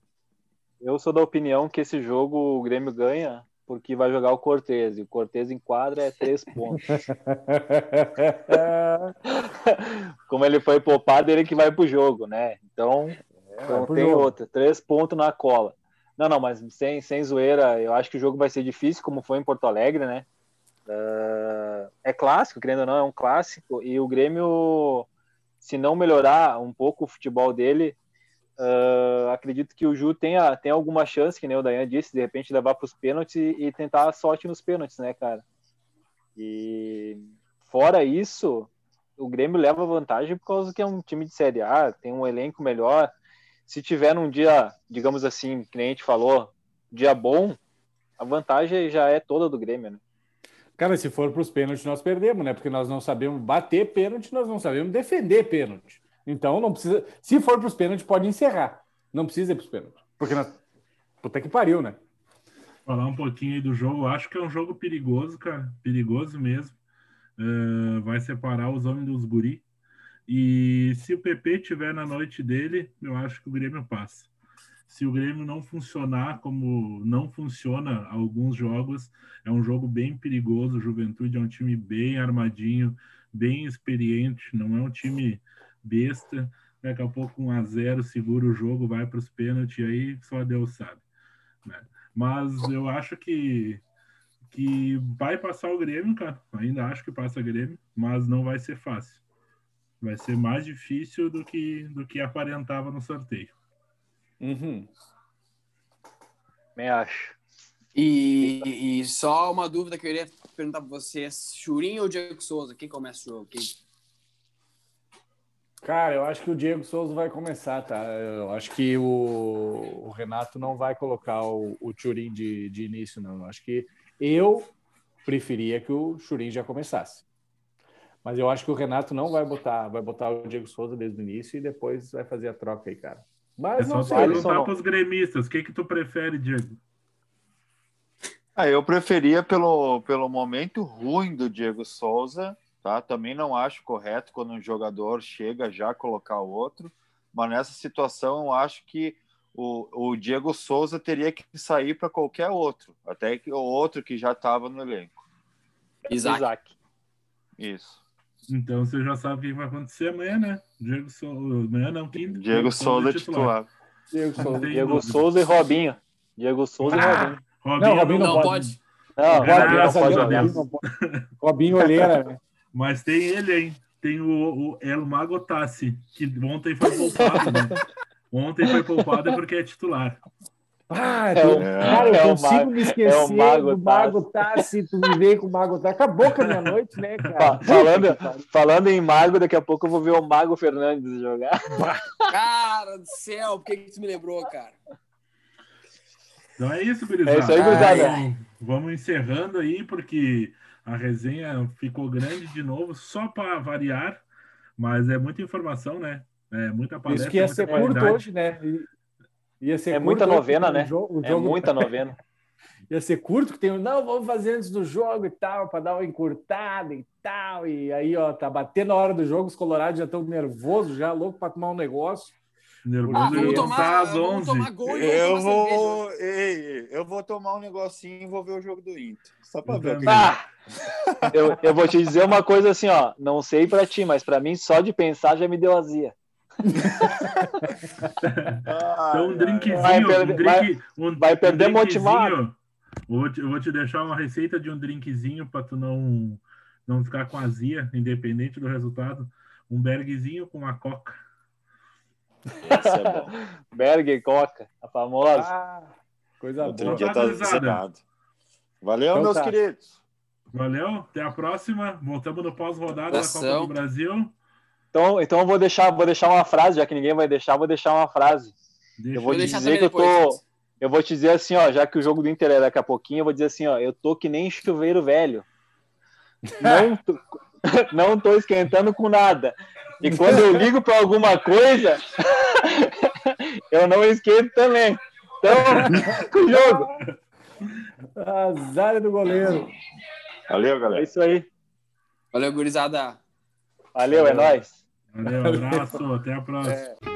Eu sou da opinião que esse jogo o Grêmio ganha porque vai jogar o Cortez. E o Cortez em quadra é três pontos. Como ele foi poupado, ele que vai pro jogo, né? Então, é, não tem jogo. outra. Três pontos na cola. Não, não, mas sem, sem zoeira, eu acho que o jogo vai ser difícil, como foi em Porto Alegre, né? Uh, é clássico, querendo ou não, é um clássico. E o Grêmio, se não melhorar um pouco o futebol dele, uh, acredito que o Ju tenha, tenha alguma chance, que nem o Dayan disse, de repente levar para os pênaltis e, tentar a sorte nos pênaltis, né, cara? E fora isso, o Grêmio leva vantagem por causa que é um time de Série A, tem um elenco melhor se tiver num dia, digamos assim, que nem a gente falou, dia bom, a vantagem já é toda do Grêmio, né? Cara, se for para os pênaltis, nós perdemos, né? Porque nós não sabemos bater pênalti, nós não sabemos defender pênalti. Então, não precisa. Se for para os pênaltis, pode encerrar. Não precisa ir para os pênaltis. Porque nós. Puta que pariu, né? Falar um pouquinho aí do jogo. Acho que é um jogo perigoso, cara. Perigoso mesmo. Uh, vai separar os homens dos guri. E se o PP tiver na noite dele, eu acho que o Grêmio passa. Se o Grêmio não funcionar como não funciona alguns jogos, é um jogo bem perigoso. Juventude é um time bem armadinho, bem experiente, não é um time besta. Daqui a pouco um a zero segura o jogo, vai para os pênaltis, aí só Deus sabe. Né? Mas eu acho que que vai passar o Grêmio, cara. Ainda acho que passa o Grêmio, mas não vai ser fácil vai ser mais difícil do que, do que aparentava no sorteio. Uhum. Me acho. E, e, só uma dúvida que eu queria perguntar para vocês: Churinho ou Diego Souza? Quem começa o jogo? Quem... Cara, eu acho que o Diego Souza vai começar, tá? Eu acho que o, o Renato não vai colocar o, o Turim de, de início, não. Eu acho que eu preferia que o Churin já começasse. Mas eu acho que o Renato não vai botar, vai botar o Diego Souza desde o início e depois vai fazer a troca aí, cara. Mas é não só perguntar para os gremistas, o que que tu prefere, Diego? Ah, eu preferia pelo, pelo momento ruim do Diego Souza, tá? Também não acho correto quando um jogador chega já colocar o outro, mas nessa situação eu acho que o, o Diego Souza teria que sair para qualquer outro, até que o outro que já estava no elenco. Isaac. Isaac. Isso. Então você já sabe o que vai acontecer amanhã, né? Diego Souza. Amanhã não, quinta. Diego Souza titular. Diego Souza, Diego Souza e Robinho. Diego Souza ah, e Robinho. Robinho não, Robinho não, não pode. Não, Robinho não pode jogar. Robinho Olheira, né? Mas tem ele, hein? Tem o, o El Mago Tassi, que ontem foi poupado, né? Ontem foi poupado porque é titular. Ah, é o, cara, eu é consigo me esquecer é Mago do Mago Tassi, tu me veio com o Mago Tassi. Acabou com a minha noite, né, cara? Falando, falando em Mago, daqui a pouco eu vou ver o Mago Fernandes jogar. Cara do céu, por que, que tu me lembrou, cara? Então é isso, gurizada. É isso aí, gurizada. Vamos encerrando aí, porque a resenha ficou grande de novo, só para variar, mas é muita informação, né? É muita palestra. Isso que ia ser curto hoje, né? Ia ser é muita novena, hoje, né? O jogo, o é jogo... muita novena. ia ser curto, que tem não, vamos fazer antes do jogo e tal, para dar uma encurtada e tal. E aí, ó, tá batendo a hora do jogo, os colorados já estão nervosos, já louco para tomar um negócio. Nervoso ah, vamos tomar, às 11. Tomar gol eu vou, ei, eu vou tomar um negocinho e vou ver o jogo do Inter. Só para ver. Ah, eu, eu vou te dizer uma coisa assim, ó. Não sei para ti, mas para mim só de pensar já me deu azia. então, um drinkzinho, vai perder, um drink, vai, um, vai perder um motivado. Vou te, vou te deixar uma receita de um drinkzinho para tu não não ficar com azia, independente do resultado. Um bergzinho com uma coca. É Berg e Coca, a famosa. Ah, coisa Outro boa. Dia tá Valeu, então, meus tá. queridos. Valeu, até a próxima. Voltamos no pós-rodada da Copa do Brasil. Então, então eu vou deixar, vou deixar uma frase, já que ninguém vai deixar, vou deixar uma frase. Deixa. Eu vou, vou dizer que eu tô. Eu vou te dizer assim, ó, já que o jogo do Inter é daqui a pouquinho, eu vou dizer assim, ó, eu tô que nem chuveiro velho. Não tô, não tô esquentando com nada. E quando eu ligo para alguma coisa, eu não esquento também. Então, com o jogo. Azar do goleiro. Valeu, galera. É isso aí. Valeu, gurizada. Valeu, é nóis. Valeu, abraço, até a próxima. É.